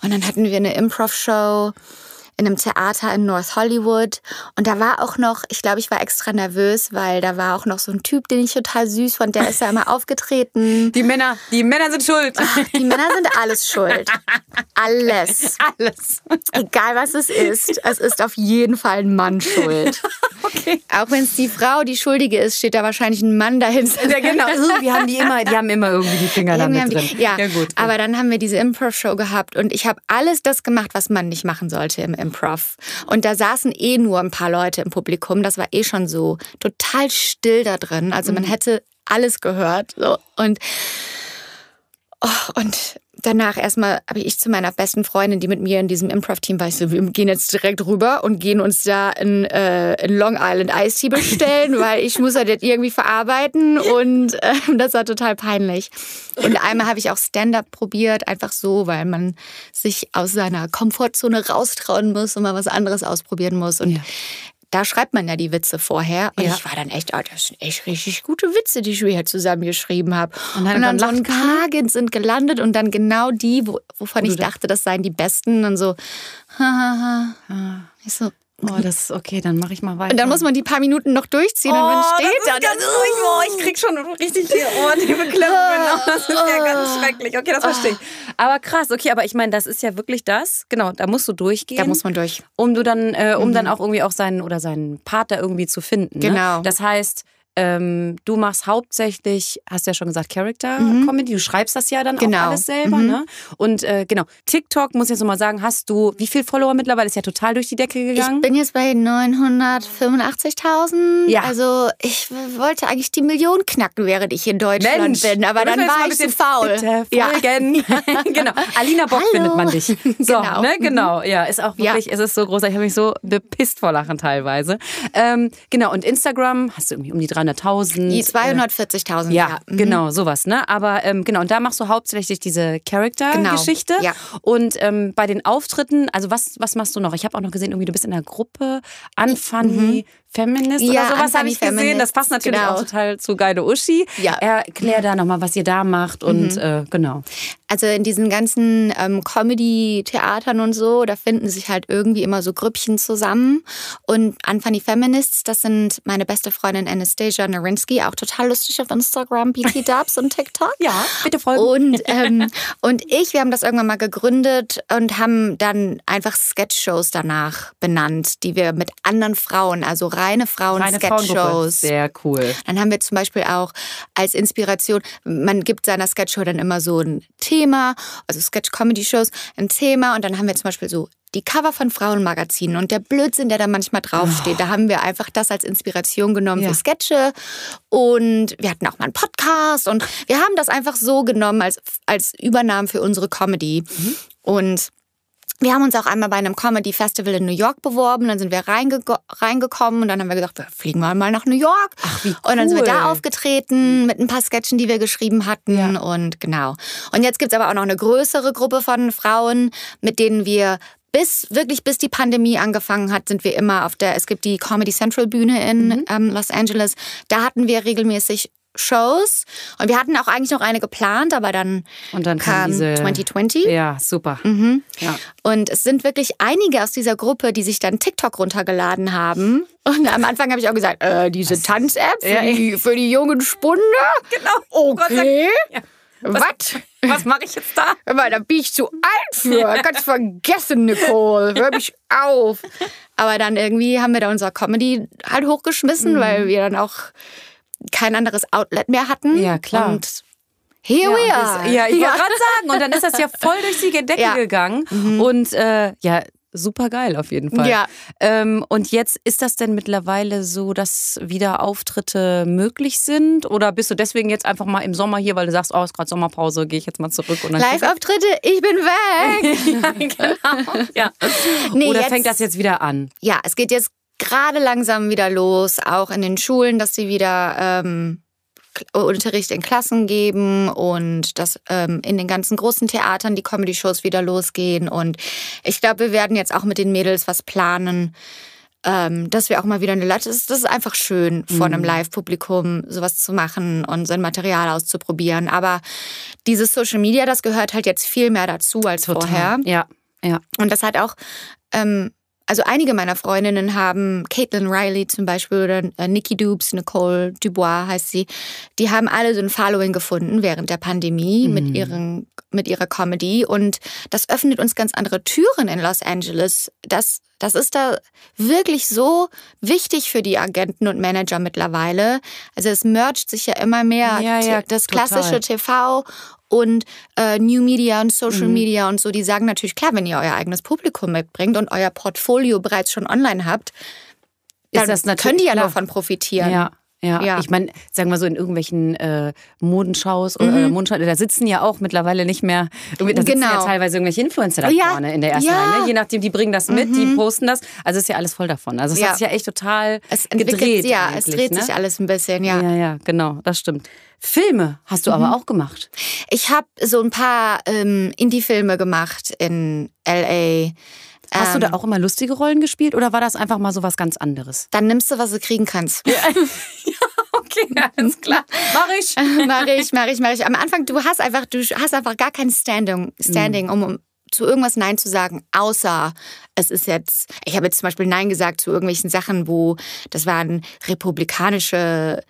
Und dann hatten wir eine Improv-Show in einem Theater in North Hollywood und da war auch noch, ich glaube, ich war extra nervös, weil da war auch noch so ein Typ, den ich total süß fand, der ist da immer aufgetreten. Die Männer, die Männer sind schuld. Die Männer sind alles schuld. Alles. Alles. Egal was es ist, es ist auf jeden Fall ein Mann schuld. Okay. Auch wenn es die Frau die Schuldige ist, steht da wahrscheinlich ein Mann dahinter. Ja, genau. Irgendwie haben die immer, die haben immer irgendwie die Finger da mit drin. die- Ja, ja gut. aber dann haben wir diese Improv-Show gehabt und ich habe alles das gemacht, was man nicht machen sollte im Improv. Und da saßen eh nur ein paar Leute im Publikum. Das war eh schon so total still da drin. Also Mhm. man hätte alles gehört. So. Und, oh, und danach erstmal habe ich zu meiner besten Freundin, die mit mir in diesem Improv-Team war, ich so, wir gehen jetzt direkt rüber und gehen uns da in, äh, in Long Island Ice Tea bestellen, weil ich muss das jetzt irgendwie verarbeiten und äh, das war total peinlich. Und einmal habe ich auch Stand-up probiert, einfach so, weil man sich aus seiner Komfortzone raustrauen muss und mal was anderes ausprobieren muss. Und Ja. Da schreibt man ja die Witze vorher. Und Ja. ich war dann echt, oh, das sind echt richtig gute Witze, die ich mir hier zusammengeschrieben habe. Und Und dann- dann, dann so ein ge- sind gelandet und dann genau die, wo, wovon ich da- dachte, das seien die besten. Und so, ha, ha, ha. Ich so, Oh, das ist okay, dann mache ich mal weiter. und dann muss man die paar Minuten noch durchziehen und man steht Oh, das da. ist ganz ruhig. Oh, ich krieg schon richtig hier oh, die Beklemmungen. Oh, das ist ja ganz schrecklich. Okay, das verstehe ich. Aber krass, okay, aber ich meine, das ist ja wirklich das. Genau, da musst du durchgehen. Da muss man durch. um du dann, äh, um dann auch irgendwie auch seinen oder seinen Partner irgendwie zu finden. Ne? Genau. Das heißt, ähm, du machst hauptsächlich, hast ja schon gesagt, Character Comedy. Du schreibst das ja dann auch Genau. alles selber. Ne? Und äh, genau, TikTok muss ich jetzt nochmal sagen, hast du wie viel Follower mittlerweile? Ist ja total durch die Decke gegangen. Ich bin jetzt bei 985.000. Ja. Also ich wollte eigentlich die Million knacken, während ich in Deutschland bin. Aber dann war ich so bisschen faul. Bitte Ja. genau. Alina Bock Hallo. findet man dich. So, Genau. ne, genau. Ja, ist auch Ja. wirklich, es ist so groß. Ich habe mich so bepisst vor Lachen teilweise. Ähm, genau. Und Instagram hast du irgendwie um die 300.000. Die 240.000, Ja, ja. Mhm. genau, sowas, ne? Aber ähm, genau, und da machst du hauptsächlich diese Charakter-Geschichte. Genau, ja. Und ähm, bei den Auftritten, also was, was machst du noch? Ich habe auch noch gesehen, irgendwie du bist in einer Gruppe, Unfunny Feminist Mhm. Ja, oder sowas habe ich gesehen. Feminist, Das passt natürlich genau. auch total zu Geile Uschi. Ja. Mhm. Erklär da nochmal, was ihr da macht und äh, genau. Also in diesen ganzen ähm, Comedy-Theatern und so, da finden sich halt irgendwie immer so Grüppchen zusammen. Und Unfunny Feminists, das sind meine beste Freundin Anastasia Narinsky, auch total lustig auf Instagram, BT Dubs und TikTok. Ja, bitte folgen. Und, ähm, und ich, wir haben das irgendwann mal gegründet und haben dann einfach Sketch-Shows danach benannt, die wir mit anderen Frauen, also reine. Frauen-Sketch-Shows. Sehr cool. Dann haben wir zum Beispiel auch als Inspiration, man gibt seiner Sketchshow dann immer so ein Thema, also Sketch-Comedy-Shows, ein Thema und dann haben wir zum Beispiel so die Cover von Frauenmagazinen und der Blödsinn, der da manchmal draufsteht. Da haben wir einfach das als Inspiration genommen Ja. für Sketche und wir hatten auch mal einen Podcast und wir haben das einfach so genommen als, als Übernahmen für unsere Comedy. Und wir haben uns auch einmal bei einem Comedy Festival in New York beworben, dann sind wir reinge reingekommen und dann haben wir gesagt, wir fliegen mal mal nach New York. Ach, wie Und dann sind wir cool. da aufgetreten mit ein paar Sketchen, die wir geschrieben hatten Ja. und genau. Und jetzt gibt's aber auch noch eine größere Gruppe von Frauen, mit denen wir bis wirklich bis die Pandemie angefangen hat, sind wir immer auf der. Es gibt die Comedy Central Bühne in Mhm. ähm, Los Angeles. Da hatten wir regelmäßig Shows und wir hatten auch eigentlich noch eine geplant, aber dann, Und dann kam diese- 2020. Ja, super. Mhm. Ja. Und es sind wirklich einige aus dieser Gruppe, die sich dann TikTok runtergeladen haben. Und am Anfang habe ich auch gesagt, äh, diese Tanz-App für, die, für die jungen Spunde? Genau. Okay. Ja. Was? Was mache ich jetzt da? Hör mal, da bin ich zu alt für. Ganz vergessen, Nicole. Hör mich auf. Aber dann irgendwie haben wir da unser Comedy halt hochgeschmissen, Mhm. weil wir dann auch kein anderes Outlet mehr hatten. Ja, klar. Und here Ja, we are. das, ja ich wollte gerade sagen. Und dann ist das ja voll durch die Decke Ja. Mhm. gegangen. Und äh, ja, super geil auf jeden Fall. Ja. Ähm, und jetzt ist das denn mittlerweile so, dass wieder Auftritte möglich sind? Oder bist du deswegen jetzt einfach mal im Sommer hier, weil du sagst, oh, ist gerade Sommerpause, gehe ich jetzt mal zurück und dann Live-Auftritte, ich bin weg. ja, genau. ja. Nee, Oder jetzt- fängt das jetzt wieder an? ja, es geht jetzt gerade langsam wieder los, auch in den Schulen, dass sie wieder ähm, K- Unterricht in Klassen geben und dass ähm, in den ganzen großen Theatern die Comedy-Shows wieder losgehen. Und ich glaube, wir werden jetzt auch mit den Mädels was planen. Ähm, dass wir auch mal wieder eine Live. Das ist, das ist einfach schön, vor einem Live-Publikum sowas zu machen und sein Material auszuprobieren. Aber dieses Social Media, das gehört halt jetzt viel mehr dazu als vorher. Ja, ja. Und das hat auch, ähm, also einige meiner Freundinnen haben, Caitlin Riley zum Beispiel oder äh, Nikki Dubes, Nicole Dubois heißt sie, die haben alle so ein Following gefunden während der Pandemie Mhm. mit, ihren, mit ihrer Comedy. Und das öffnet uns ganz andere Türen in Los Angeles. Das, das ist da wirklich so wichtig für die Agenten und Manager mittlerweile. Also es mergt sich ja immer mehr. Ja, ja, das total. klassische TV und äh, New Media und Social Mhm. Media und so, die sagen natürlich, klar, wenn ihr euer eigenes Publikum mitbringt und euer Portfolio bereits schon online habt, Ist dann das natürlich können die ja davon profitieren. Ja. Ja, Ja. ich meine, sagen wir so in irgendwelchen äh, Modenshows oder, oder Modenshows, da sitzen ja auch mittlerweile nicht mehr, da sitzen ja Mhm. Genau. teilweise irgendwelche Influencer da Ja. vorne in der ersten Ja. Mhm. Reihe, ne? je nachdem, die bringen das mit, die posten das, also ist ja alles voll davon. Also es Ja. hat sich ja echt total Es gedreht. ja, es dreht ne? sich alles ein bisschen, ja. Mhm. Ja, ja, genau, das stimmt. Filme hast du aber auch gemacht. Ich habe so ein paar ähm, Indie-Filme gemacht in L.A. Hast du Ähm, da auch immer lustige Rollen gespielt oder war das einfach mal so was ganz anderes? Dann nimmst du, was du kriegen kannst. Okay, alles klar. Mach ich. mach ich, mach ich, mach ich. Am Anfang, du hast einfach, du hast einfach gar kein Standing, Standing Mhm. um, um zu irgendwas Nein zu sagen, außer es ist jetzt, ich habe jetzt zum Beispiel Nein gesagt zu irgendwelchen Sachen, wo das waren republikanische,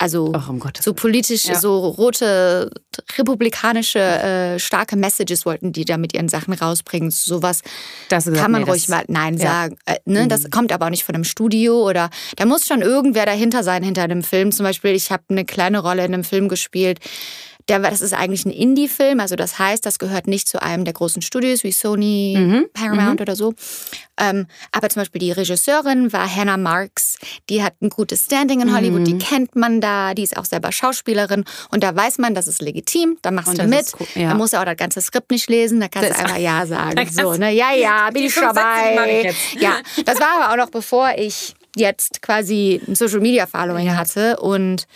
also Ach, um so politisch, Ja. so rote republikanische äh, starke Messages wollten die da mit ihren Sachen rausbringen. Sowas Das gesagt, kann man nee, ruhig das- mal Nein ja. Mhm. sagen. Äh, ne? Das kommt aber auch nicht von einem Studio oder da muss schon irgendwer dahinter sein, hinter einem Film. Zum Beispiel, ich habe eine kleine Rolle in einem Film gespielt. Der, das ist eigentlich ein Indie-Film, also das heißt, das gehört nicht zu einem der großen Studios wie Sony, Mhm. Paramount oder so. Ähm, aber zum Beispiel die Regisseurin war Hannah Marks. Die hat ein gutes Standing in Hollywood, Mhm. die kennt man da, die ist auch selber Schauspielerin und da weiß man, das ist legitim, da machst Und du mit. cool, ja. Da musst du auch das ganze Skript nicht lesen, da kannst Das- du einfach Ja sagen. So, ne? Ja, ja, bin ich ich dabei. Ja, das war aber auch noch bevor ich jetzt quasi ein Social Media Following hatte und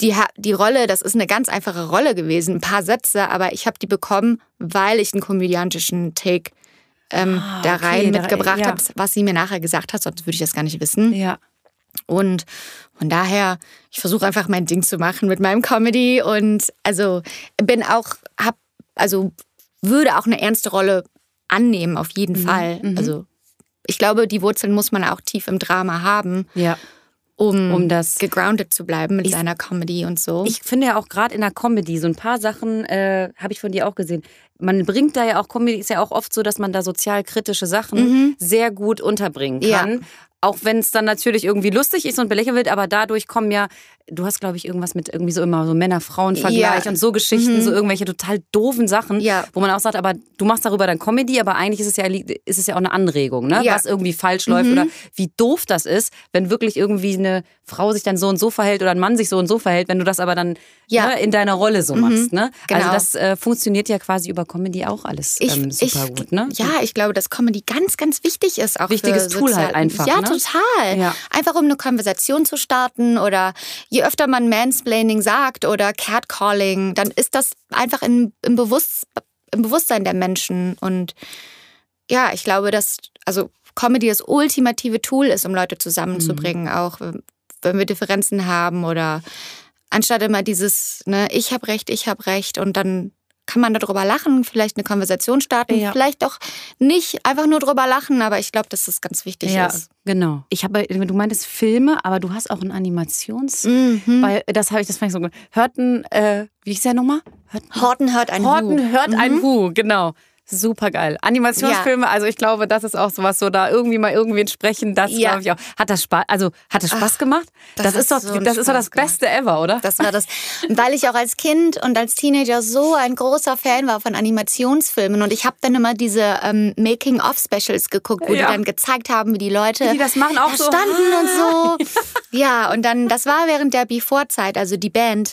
die, die Rolle, das ist eine ganz einfache Rolle gewesen, ein paar Sätze, aber ich habe die bekommen, weil ich einen komödiantischen Take ähm, Ah, da okay, rein da- mitgebracht ja. habe, was sie mir nachher gesagt hat, sonst würde ich das gar nicht wissen. Ja. Und von daher, ich versuche einfach mein Ding zu machen mit meinem Comedy und also bin auch, hab, also würde auch eine ernste Rolle annehmen, auf jeden Mhm, Fall. Also ich glaube, die Wurzeln muss man auch tief im Drama haben, Ja. Um, Um das- gegroundet zu bleiben mit seiner Comedy und so. Ich finde ja auch gerade in der Comedy, so ein paar Sachen äh, habe ich von dir auch gesehen. Man bringt da ja auch, Comedy ist ja auch oft so, dass man da sozialkritische Sachen sehr gut unterbringen Ja. kann. Auch wenn es dann natürlich irgendwie lustig ist und belächelt wird, aber dadurch kommen ja du hast, glaube ich, irgendwas mit irgendwie so immer so Männer-Frauen-Vergleich Ja. und so Geschichten, so irgendwelche total doofen Sachen, Ja. wo man auch sagt, aber du machst darüber dann Comedy, aber eigentlich ist es ja, ist es ja auch eine Anregung, ne? Ja. was irgendwie falsch läuft oder wie doof das ist, wenn wirklich irgendwie eine Frau sich dann so und so verhält oder ein Mann sich so und so verhält, wenn du das aber dann Ja. ne, in deiner Rolle so machst. Ne? Also Genau. das äh, funktioniert ja quasi über Comedy auch alles Ich, ähm, super ich, gut. Ne? Ja, ich glaube, dass Comedy ganz, ganz wichtig ist. Auch Wichtiges für Tool halt einfach, Ja, ne? total. Ja. Einfach um eine Konversation zu starten oder je öfter man Mansplaining sagt oder Catcalling, dann ist das einfach in, im, Bewusst, im Bewusstsein der Menschen. Und ja, ich glaube, dass also Comedy das ultimative Tool ist, um Leute zusammenzubringen, Mhm. auch wenn wir Differenzen haben oder anstatt immer dieses, ne, ich habe recht, ich habe recht und dann kann man darüber lachen, vielleicht eine Konversation starten, Ja. vielleicht auch nicht einfach nur drüber lachen, aber ich glaube, dass das ganz wichtig Ja, ist. genau. Ich habe, du meintest Filme, aber du hast auch einen Animations. Mhm. Weil das habe ich, das fand ich so gut. Hörten, äh, wie hieß der nochmal? Hörten, Horten hört ein Horten Hu. hört ein Hu, genau. Super geil. Animationsfilme, also ich glaube, das ist auch sowas, so da irgendwie mal irgendwen sprechen, das Ja. glaube ich auch. Hat das Spaß, also hat das Spaß gemacht? das Das, ist doch, so das ist doch das gemacht. Beste ever, oder? Das war das. Weil ich auch als Kind und als Teenager so ein großer Fan war von Animationsfilmen und ich habe dann immer diese ähm, Making-of-Specials geguckt, wo Ja. die dann gezeigt haben, wie die Leute die das machen, auch da so. standen und so. Ja, und dann, das war während der Before-Zeit, also die Band.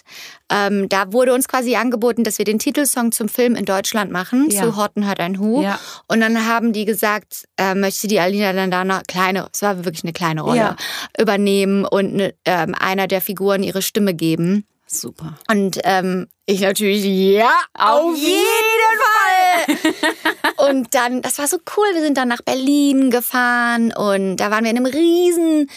Ähm, da wurde uns quasi angeboten, dass wir den Titelsong zum Film in Deutschland machen, Ja. zu Horten hört ein Hu. Ja. Und dann haben die gesagt, äh, möchte die Alina dann da eine kleine, es war wirklich eine kleine Rolle, Ja. übernehmen und ne, ähm, einer der Figuren ihre Stimme geben. Super. Und ähm, ich natürlich, ja, auf jeden Fall. und dann, das war so cool, wir sind dann nach Berlin gefahren und da waren wir in einem riesen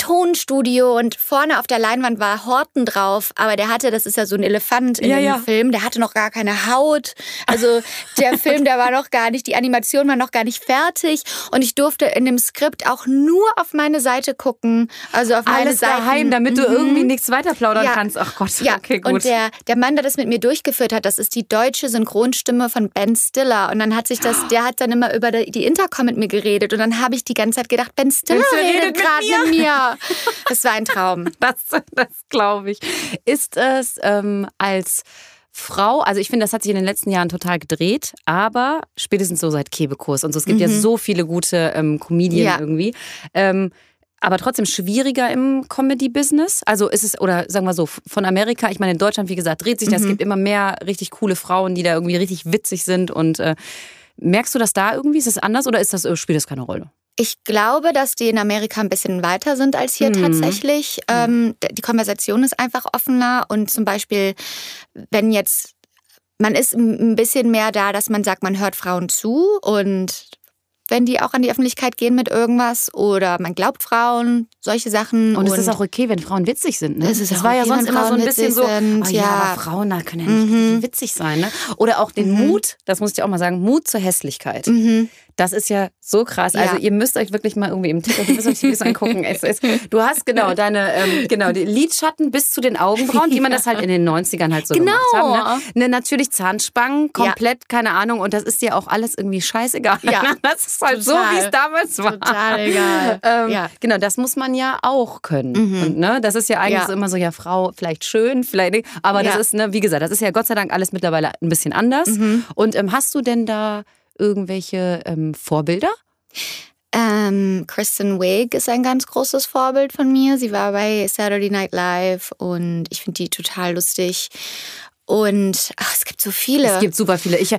Tonstudio und vorne auf der Leinwand war Horten drauf, aber der hatte, das ist ja so ein Elefant in Ja, dem ja. Film, der hatte noch gar keine Haut. Also der Film, der war noch gar nicht, die Animation war noch gar nicht fertig und ich durfte in dem Skript auch nur auf meine Seite gucken, also auf meine Alles Seiten. daheim, damit du Mhm. irgendwie nichts weiter plaudern Ja. kannst. Ach Gott, Ja, okay, gut. und der, der Mann, der das mit mir durchgeführt hat, das ist die deutsche Synchronstimme von Ben Stiller. Und dann hat sich das, der hat dann immer über die Intercom mit mir geredet. Und dann habe ich die ganze Zeit gedacht, Ben Stiller Stiller redet redet gerade mit mir. Das war ein Traum. Das, das glaube ich. Ist es ähm, als Frau, also ich finde, das hat sich in den letzten Jahren total gedreht, aber spätestens so seit Kebekurs und so. Es gibt ja so viele gute ähm, Comedien Mhm. Ja. irgendwie. Ähm, aber trotzdem schwieriger im Comedy-Business. Also ist es, oder sagen wir so, von Amerika, ich meine, in Deutschland, wie gesagt, dreht sich das. Es Mhm. gibt immer mehr richtig coole Frauen, die da irgendwie richtig witzig sind. Und äh, merkst du das da irgendwie? Ist es anders oder ist das, äh, spielt das keine Rolle? Ich glaube, dass die in Amerika ein bisschen weiter sind als hier Mhm. tatsächlich. Ähm, die Konversation ist einfach offener und zum Beispiel, wenn jetzt, man ist ein bisschen mehr da, dass man sagt, man hört Frauen zu und wenn die auch an die Öffentlichkeit gehen mit irgendwas oder man glaubt Frauen, solche Sachen. Und, es ist auch okay, wenn Frauen witzig sind. Ne? Es auch war ja okay, sonst wenn immer so ein bisschen so, sind, oh, ja, ja. Mhm. aber Frauen da können ja nicht richtig witzig sein. Ne? Oder auch den Mut, das muss ich auch mal sagen, Mut zur Hässlichkeit. Das ist ja so krass. Also Ja. ihr müsst euch wirklich mal irgendwie im TikTok, ihr müsst euch die Videos angucken. Es ist, du hast genau deine, ähm, genau, die Lidschatten bis zu den Augenbrauen, wie man das halt in den 90ern halt so Genau. gemacht haben. Ne? Ne, natürlich Zahnspangen, komplett, keine Ahnung. Und das ist dir auch alles irgendwie scheißegal. Ja. Das ist halt so, Total. wie es damals war. Total egal. Ähm, Ja. Genau, das muss man ja auch können. Und, ne, das ist ja eigentlich Ja. so immer so, ja, Frau, vielleicht schön, vielleicht nicht. Aber das Ja. ist, ne, wie gesagt, das ist ja Gott sei Dank alles mittlerweile ein bisschen anders. Und ähm, hast du denn da irgendwelche ähm, Vorbilder? Ähm, Kristen Wiig ist ein ganz großes Vorbild von mir. Sie war bei Saturday Night Live und ich finde die total lustig. Und ach, es gibt so viele. Es gibt super viele. Ich, äh,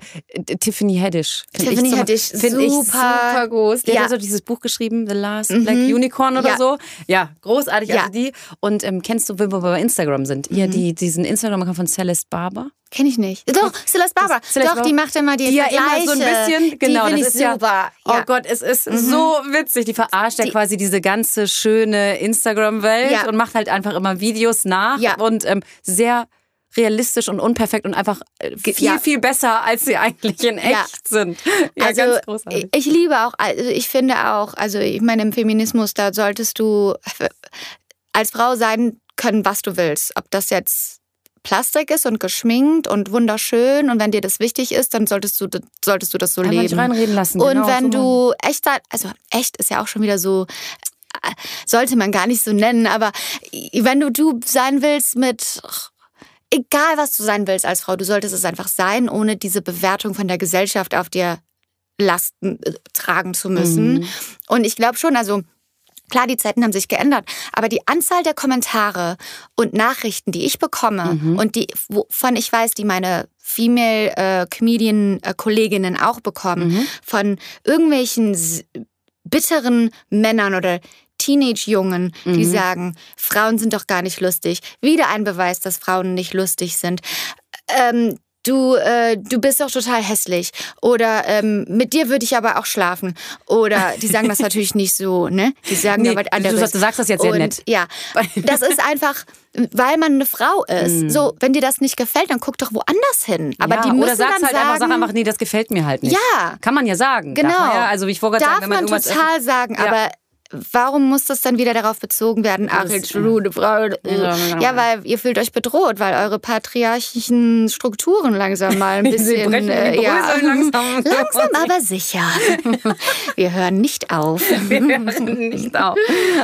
Tiffany Haddish. Tiffany ich Haddish, find ich super. groß. Die Ja. hat ja so dieses Buch geschrieben, The Last Black Unicorn oder Ja. so. Ja, großartig. Ja. Also die. Und ähm, kennst du, wenn wir bei Instagram sind, ihr die, diesen Instagram-Account von Celeste Barber? Kenn ich nicht. Doch, Celeste Barbara. Celeste Doch, die macht immer die die ja immer so ein bisschen, genau, die finde das ist super. ja, oh Ja. Gott, es ist so witzig. Die verarscht ja Die- quasi diese ganze schöne Instagram-Welt Ja. und macht halt einfach immer Videos nach Ja. und ähm, sehr realistisch und unperfekt und einfach äh, viel, Ja. viel besser, als sie eigentlich in echt Ja. sind. Ja, also ganz großartig. ich liebe auch, also ich finde auch, also ich meine im Feminismus, da solltest du als Frau sein können, was du willst. Ob das jetzt Plastik ist und geschminkt und wunderschön und wenn dir das wichtig ist, dann solltest du, solltest du das so Einfach leben. reinreden lassen. Und genau, wenn so du echt, sein- also echt ist ja auch schon wieder so äh, sollte man gar nicht so nennen, aber wenn du du sein willst mit egal was du sein willst als Frau, du solltest es einfach sein, ohne diese Bewertung von der Gesellschaft auf dir Lasten äh, tragen zu müssen. Mhm. Und ich glaube schon, also Klar, die Zeiten haben sich geändert, aber die Anzahl der Kommentare und Nachrichten, die ich bekomme Mhm. und die, wovon ich weiß, die meine Female äh, Comedian äh, Kolleginnen auch bekommen, Mhm. von irgendwelchen bitteren Männern oder Teenage-Jungen, die Mhm. sagen, Frauen sind doch gar nicht lustig. Wieder ein Beweis, dass Frauen nicht lustig sind. Ähm, du, äh, du bist doch total hässlich. Oder ähm, mit dir würde ich aber auch schlafen. Oder die sagen das natürlich nicht so, ne? Die sagen Nee, aber du anderes. sagst- du sagst das jetzt sehr Und, nett. Ja, das ist einfach, weil man eine Frau ist. So, wenn dir das nicht gefällt, dann guck doch woanders hin. Aber ja, die müssen oder sagst dann halt sagen, einfach, sag einfach, nee, das gefällt mir halt nicht. Ja. Kann man ja sagen. Genau. Darf man ja, also wie ich vorher darf sagen, wenn man, man irgendwas total sagen, Ja. aber warum muss das dann wieder darauf bezogen werden? Ach. Ja, weil ihr fühlt euch bedroht, weil eure patriarchischen Strukturen langsam mal ein Sie bisschen. brechen in die äh, ja. Langsam. langsam, aber sicher. Wir hören nicht auf. nicht auf.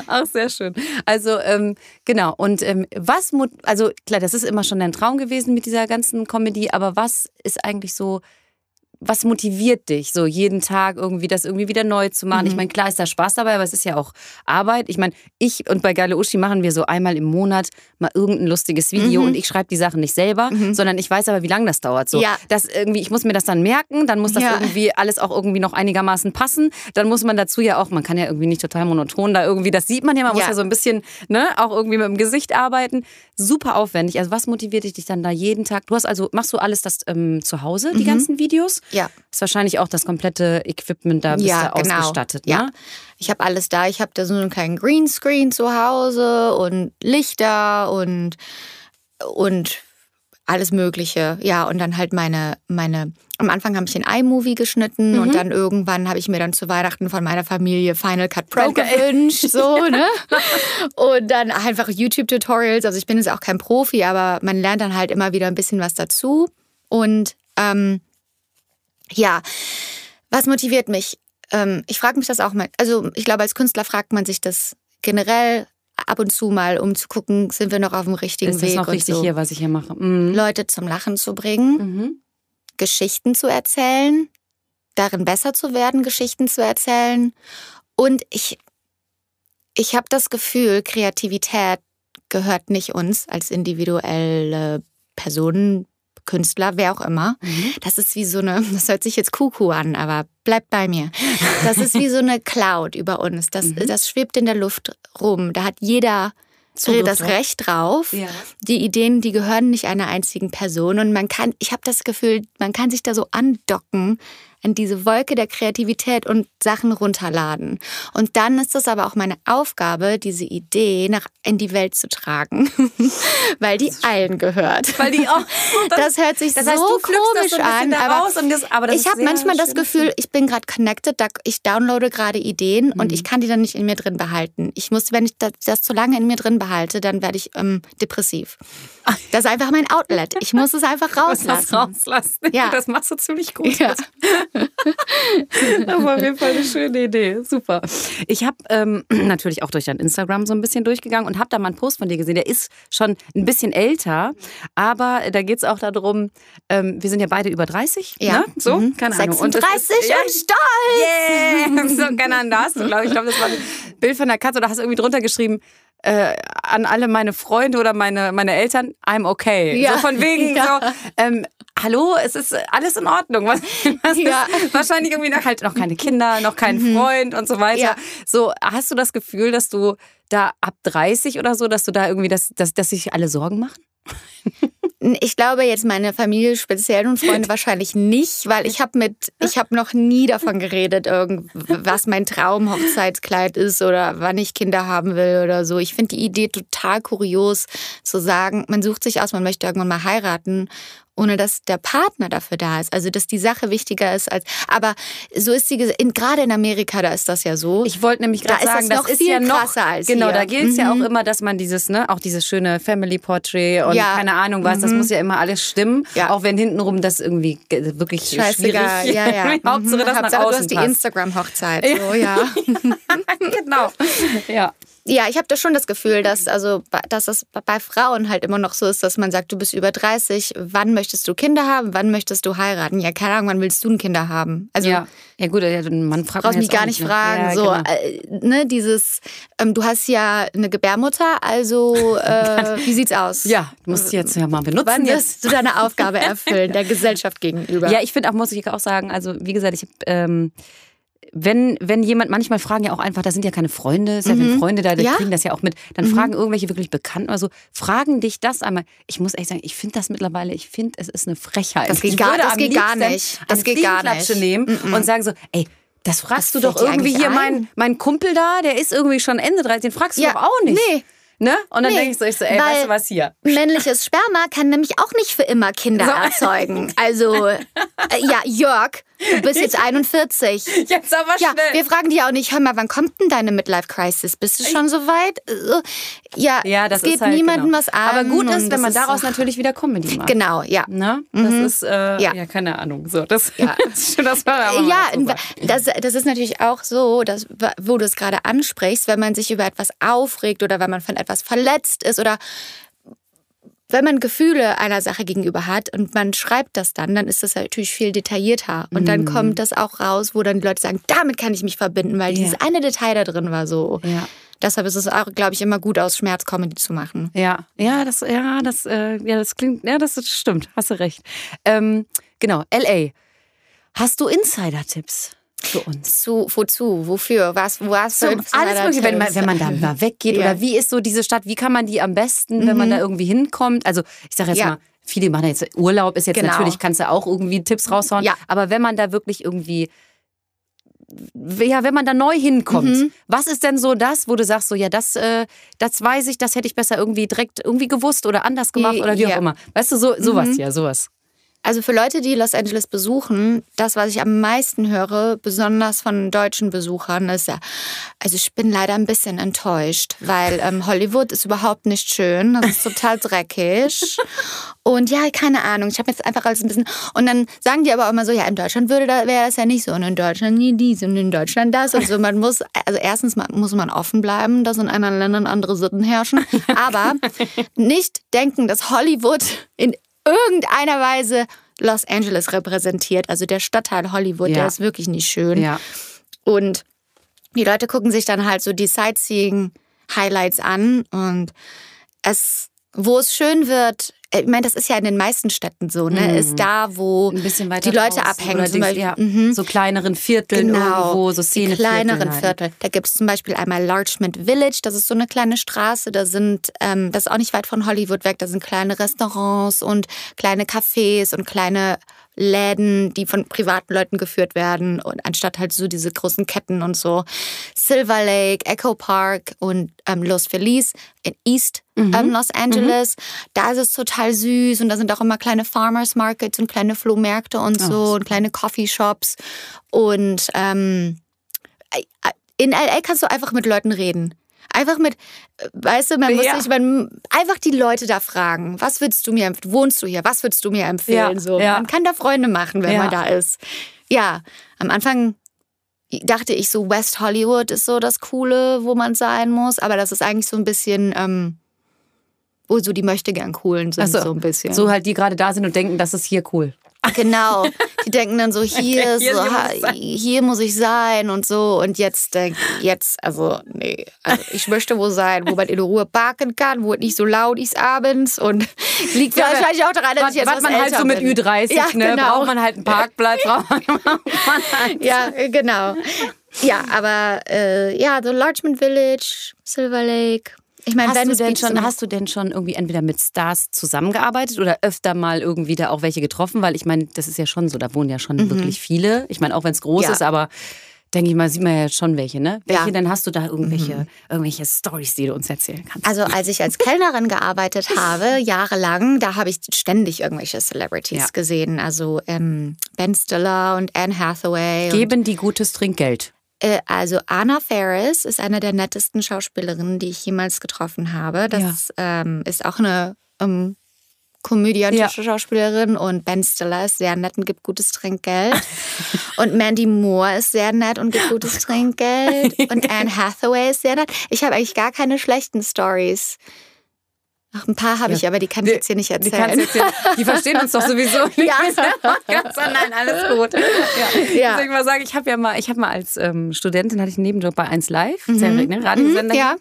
Ach, sehr schön. Also, ähm, genau. Und ähm, was, also klar, das ist immer schon dein Traum gewesen mit dieser ganzen Comedy, aber was ist eigentlich so, was motiviert dich, so jeden Tag irgendwie das irgendwie wieder neu zu machen? Ich Mhm. meine, klar ist da Spaß dabei, aber es ist ja auch Arbeit. Ich meine, ich und bei Geile Uschi machen wir so einmal im Monat mal irgendein lustiges Video und ich schreibe die Sachen nicht selber, sondern ich weiß aber, wie lange das dauert. So, Mhm. Ja. das irgendwie, ich muss mir das dann merken, dann muss das Ja. irgendwie alles auch irgendwie noch einigermaßen passen. Dann muss man dazu ja auch, man kann ja irgendwie nicht total monoton da irgendwie, das sieht man ja, man muss Ja. ja so ein bisschen, ne, auch irgendwie mit dem Gesicht arbeiten. Super aufwendig. Also was motiviert dich dann da jeden Tag? Du hast also, machst du alles das ähm, zu Hause, Mhm. die ganzen Videos? Ja. Ist wahrscheinlich auch das komplette Equipment da bist ja, du genau. ausgestattet, Ja. ne? Ich habe alles da. Ich habe da so einen kleinen Greenscreen zu Hause und Lichter und, und alles Mögliche. Ja, und dann halt meine, meine, am Anfang habe ich den iMovie geschnitten Mhm. und dann irgendwann habe ich mir dann zu Weihnachten von meiner Familie Final Cut Pro Geil. gewünscht, so, ne? Und dann einfach YouTube-Tutorials. Also ich bin jetzt auch kein Profi, aber man lernt dann halt immer wieder ein bisschen was dazu. Und ähm, ja, was motiviert mich? Ähm, ich frage mich das auch mal. Also ich glaube, als Künstler fragt man sich das generell ab und zu mal, um zu gucken, sind wir noch auf dem richtigen Ist das Weg noch richtig so. hier, was ich hier mache? Mhm. Leute zum Lachen zu bringen, Mhm. Geschichten zu erzählen, darin besser zu werden, Geschichten zu erzählen. Und ich, ich habe das Gefühl, Kreativität gehört nicht uns als individuelle Personen, Künstler, wer auch immer. Mhm. Das ist wie so eine, das hört sich jetzt Kuckuck an, aber bleibt bei mir. Das ist wie so eine Cloud über uns. Das, Mhm. das schwebt in der Luft rum. Da hat jeder Zugriff das. Recht drauf. Ja. Die Ideen, die gehören nicht einer einzigen Person. Und man kann, ich habe das Gefühl, man kann sich da so andocken an diese Wolke der Kreativität und Sachen runterladen. Und dann ist es aber auch meine Aufgabe, diese Idee nach in die Welt zu tragen, weil die allen gehört. Weil die auch. Das hört sich Das so heißt, das komisch so an, aber und das- aber das ich habe manchmal das. Gefühl, ich bin gerade connected, ich downloade gerade Ideen und Mhm. ich kann die dann nicht in mir drin behalten. Ich muss, wenn ich das, das zu lange in mir drin behalte, dann werde ich ähm, depressiv. Das ist einfach mein Outlet. Ich muss es einfach Was das rauslassen. rauslassen. Ja. Das machst du ziemlich gut. Ja. Das war auf jeden Fall eine schöne Idee. Super. Ich habe ähm, natürlich auch durch dein Instagram so ein bisschen durchgegangen und habe da mal einen Post von dir gesehen. Der ist schon ein bisschen älter, aber da geht es auch darum, ähm, wir sind ja beide über 30. Ja. Ne? So, Mhm. keine Ahnung. Und 36 ist, ja, und stolz! Yeah! So, keine Ahnung, da hast du, glaube ich, glaube, das war ein Bild von der Katze oder hast du irgendwie drunter geschrieben, äh, an alle meine Freunde oder meine, meine Eltern, I'm okay. Ja. So von wegen Ja. so, ähm, hallo, es ist alles in Ordnung. Was, was Ja. wahrscheinlich irgendwie noch, halt noch keine Kinder, noch kein Freund und so weiter. Ja. So, hast du das Gefühl, dass du da ab 30 oder so, dass du da irgendwie, das, dass, dass sich alle Sorgen machen? Ich glaube jetzt meine Familie speziell und Freunde wahrscheinlich nicht, weil ich habe mit, ich habe noch nie davon geredet, irgend, was mein Traumhochzeitskleid ist oder wann ich Kinder haben will oder so. Ich finde die Idee total kurios zu sagen, man sucht sich aus, man möchte irgendwann mal heiraten ohne dass der Partner dafür da ist. Also dass die Sache wichtiger ist als. Aber so ist sie gerade in Amerika, da ist das ja so. Ich wollte nämlich Da gerade das sagen, das noch ist ja noch krasser als genau, hier. da gilt es ja auch Mhm. immer, dass man dieses, ne, auch dieses schöne Family Portrait und Ja. Mhm. keine Ahnung was, das muss ja immer alles stimmen, Ja. auch wenn hintenrum das irgendwie ge- wirklich Scheißegal, schwierig. ja, ja. Hauptsache, Mhm. dass nach Hauptsache, du außen hast die. Instagram-Hochzeit. So, ja. genau. Ja. Ja, ich habe da schon das Gefühl, dass also dass es bei Frauen halt immer noch so ist, dass man sagt, du bist über 30, wann möchtest du Kinder haben, wann möchtest du heiraten? Ja, keine Ahnung, wann willst du ein Kinder haben? Also ja. Ja gut, ja, man fragt brauchst mich gar nicht ne? fragen. Ja, so, genau. äh, ne, dieses, ähm, du hast ja eine Gebärmutter, also äh, wie sieht's aus? Ja, du musst sie jetzt ja mal benutzen. Wann wirst du deine Aufgabe erfüllen, der Gesellschaft gegenüber? Ja, ich finde auch, muss ich auch sagen, also wie gesagt, ich habe, ähm, wenn, wenn jemand, manchmal fragen ja auch einfach, da sind ja keine Freunde, ist ja wenn Freunde da, die Mhm. Ja. Mhm. kriegen das ja auch mit, dann fragen irgendwelche wirklich Bekannten oder so, fragen dich das einmal. Ich muss echt sagen, ich finde das mittlerweile, ich finde, es ist eine Frechheit. Das geht gar- das geht gar nicht. Das geht gar nicht. nehmen und sagen so, ey, das fragst Was du doch irgendwie hier, ein? mein, mein Kumpel da, der ist irgendwie schon Ende 13, den fragst du Ja, doch auch nicht. nee. Ne? Und dann Nee, denke ich so, ich so, ey, weißt du was hier? Männliches Sperma kann nämlich auch nicht für immer Kinder So. erzeugen. Also, äh, ja, Jörg, du bist jetzt 41. Jetzt aber Ja, schnell. wir fragen dich auch nicht, hör mal, wann kommt denn deine Midlife-Crisis? Bist du schon so weit? Äh, Ja, ja, das es geht halt, niemandem genau. was an. Aber gut ist, wenn das man ist daraus natürlich wieder Comedy macht. Genau, ja. Ne? Das ist, äh, ja. Ja. keine Ahnung. So, das, Ja. das ist schön, dass man aber Ja, das, das ist natürlich auch so, dass, wo du es gerade ansprichst, wenn man sich über etwas aufregt oder wenn man von etwas verletzt ist oder wenn man Gefühle einer Sache gegenüber hat und man schreibt das dann, dann ist das natürlich viel detaillierter. Und Mhm. dann kommt das auch raus, wo dann die Leute sagen, damit kann ich mich verbinden, weil Ja. dieses eine Detail da drin war so. Ja. Deshalb ist es auch, glaube ich, immer gut, aus Schmerz Comedy zu machen. Ja, ja, das, ja, das, äh, ja, das klingt, ja, das stimmt, hast du recht. Ähm, genau, LA. Hast du Insider-Tipps für uns? Zu, wozu? Wofür? Was? Was? So, alles mögliche, wenn man, wenn man da mal weggeht Ja. oder wie ist so diese Stadt, wie kann man die am besten, wenn man da irgendwie hinkommt? Also ich sage jetzt Ja. mal, viele machen jetzt Urlaub, ist jetzt Genau. natürlich, kannst du auch irgendwie Tipps raushauen, Ja. aber wenn man da wirklich irgendwie ja, wenn man da neu hinkommt, Mhm. was ist denn so das, wo du sagst, so ja, das, äh, das weiß ich, das hätte ich besser irgendwie direkt irgendwie gewusst oder anders gemacht oder wie. Mhm. auch immer. Weißt du, so sowas ja, sowas. Also für Leute, die Los Angeles besuchen, das, was ich am meisten höre, besonders von deutschen Besuchern, ist ja, also ich bin leider ein bisschen enttäuscht, weil ähm, Hollywood ist überhaupt nicht schön, das ist total dreckig. Und ja, keine Ahnung, ich habe jetzt einfach alles ein bisschen. Und dann sagen die aber auch immer so, ja, in Deutschland würde da, wäre das ja nicht so und in Deutschland nie dies und in Deutschland das und so. Man muss, also erstens muss man offen bleiben, dass in anderen Ländern andere Sitten herrschen, aber nicht denken, dass Hollywood in irgendeiner Weise Los Angeles repräsentiert. Also der Stadtteil Hollywood, Ja. der ist wirklich nicht schön. Ja. Und die Leute gucken sich dann halt so die Sightseeing-Highlights an und es, wo es schön wird, ich meine, das ist ja in den meisten Städten so, ne? Ist da, wo Mhm. Bisschen weiter die Leute abhängen. Dings, Beispiel, ja, mhm. so kleineren Vierteln Genau, irgendwo, so Szene kleineren Viertel. Da gibt es zum Beispiel einmal Larchmont Village, das ist so eine kleine Straße, da sind, ähm, das ist auch nicht weit von Hollywood weg, da sind kleine Restaurants und kleine Cafés und kleine Läden, die von privaten Leuten geführt werden und anstatt halt so diese großen Ketten und so. Silver Lake, Echo Park und ähm, Los Feliz in East ähm, Los Angeles. Da ist es total süß und da sind auch immer kleine Farmers Markets und kleine Flohmärkte und so und kleine Coffeeshops und ähm, in LA kannst du einfach mit Leuten reden. Einfach mit, weißt du, man muss Ja. nicht, man, einfach die Leute da fragen. Was würdest du mir empfehlen? Wohnst du hier? Was würdest du mir empfehlen? Ja, so, ja. Man kann da Freunde machen, wenn man da ist. Ja, am Anfang dachte ich so, West Hollywood ist so das Coole, wo man sein muss. Aber das ist eigentlich so ein bisschen, ähm, wo so die Möchtegern coolen sind, so. so ein bisschen. So halt, die gerade da sind und denken, das ist hier cool. Genau. Die denken dann so, hier, hier- so, hier muss ich sein. und so. Und jetzt denk jetzt, also, nee. Also ich möchte wo sein, wo man in Ruhe parken kann, wo es nicht so laut ist abends. Und liegt Ja, wahrscheinlich auch daran, dass Was, ich jetzt was was man halt so mit bin. Ü30, Ja, ne? genau. Braucht man halt einen Parkplatz, braucht man, halt. Ja, äh, genau. Ja, aber äh, ja, so Larchmont Village, Silver Lake. Ich meine, Hast du, denn schon, hast du denn schon irgendwie entweder mit Stars zusammengearbeitet oder öfter mal irgendwie da auch welche getroffen? Weil ich meine, das ist ja schon so, da wohnen ja schon wirklich viele. Ich meine, auch wenn es groß Mhm. Ja. ist, aber denke ich mal, sieht man ja schon welche, ne? Welche Ja. Mhm. denn hast du da irgendwelche, irgendwelche Stories, die du uns erzählen kannst? Also als ich als Kellnerin gearbeitet habe, jahrelang, da habe ich ständig irgendwelche Celebrities Ja. gesehen. Also ähm, Ben Stiller und Anne Hathaway. Geben die gutes Trinkgeld. Äh, also Anna Faris ist eine der nettesten Schauspielerinnen, die ich jemals getroffen habe. Das ähm, ist auch eine ähm, komödiantische Schauspielerin und Ben Stiller ist sehr nett und gibt gutes Trinkgeld. und Mandy Moore ist sehr nett und gibt gutes Trinkgeld. Und Anne Hathaway ist sehr nett. Ich habe eigentlich gar keine schlechten Stories. Ach, ein paar habe ich, aber die kann ich jetzt hier nicht Die, erzählen. hier, die verstehen uns doch sowieso nicht. Ja. Podcast. Nein, alles gut. Ja. Ja. Ich mal sagen, ich habe ja mal, ich habe mal als ähm, Studentin hatte ich einen Nebenjob bei 1 Live, sehr ne, Radiosender. Mhm, ja.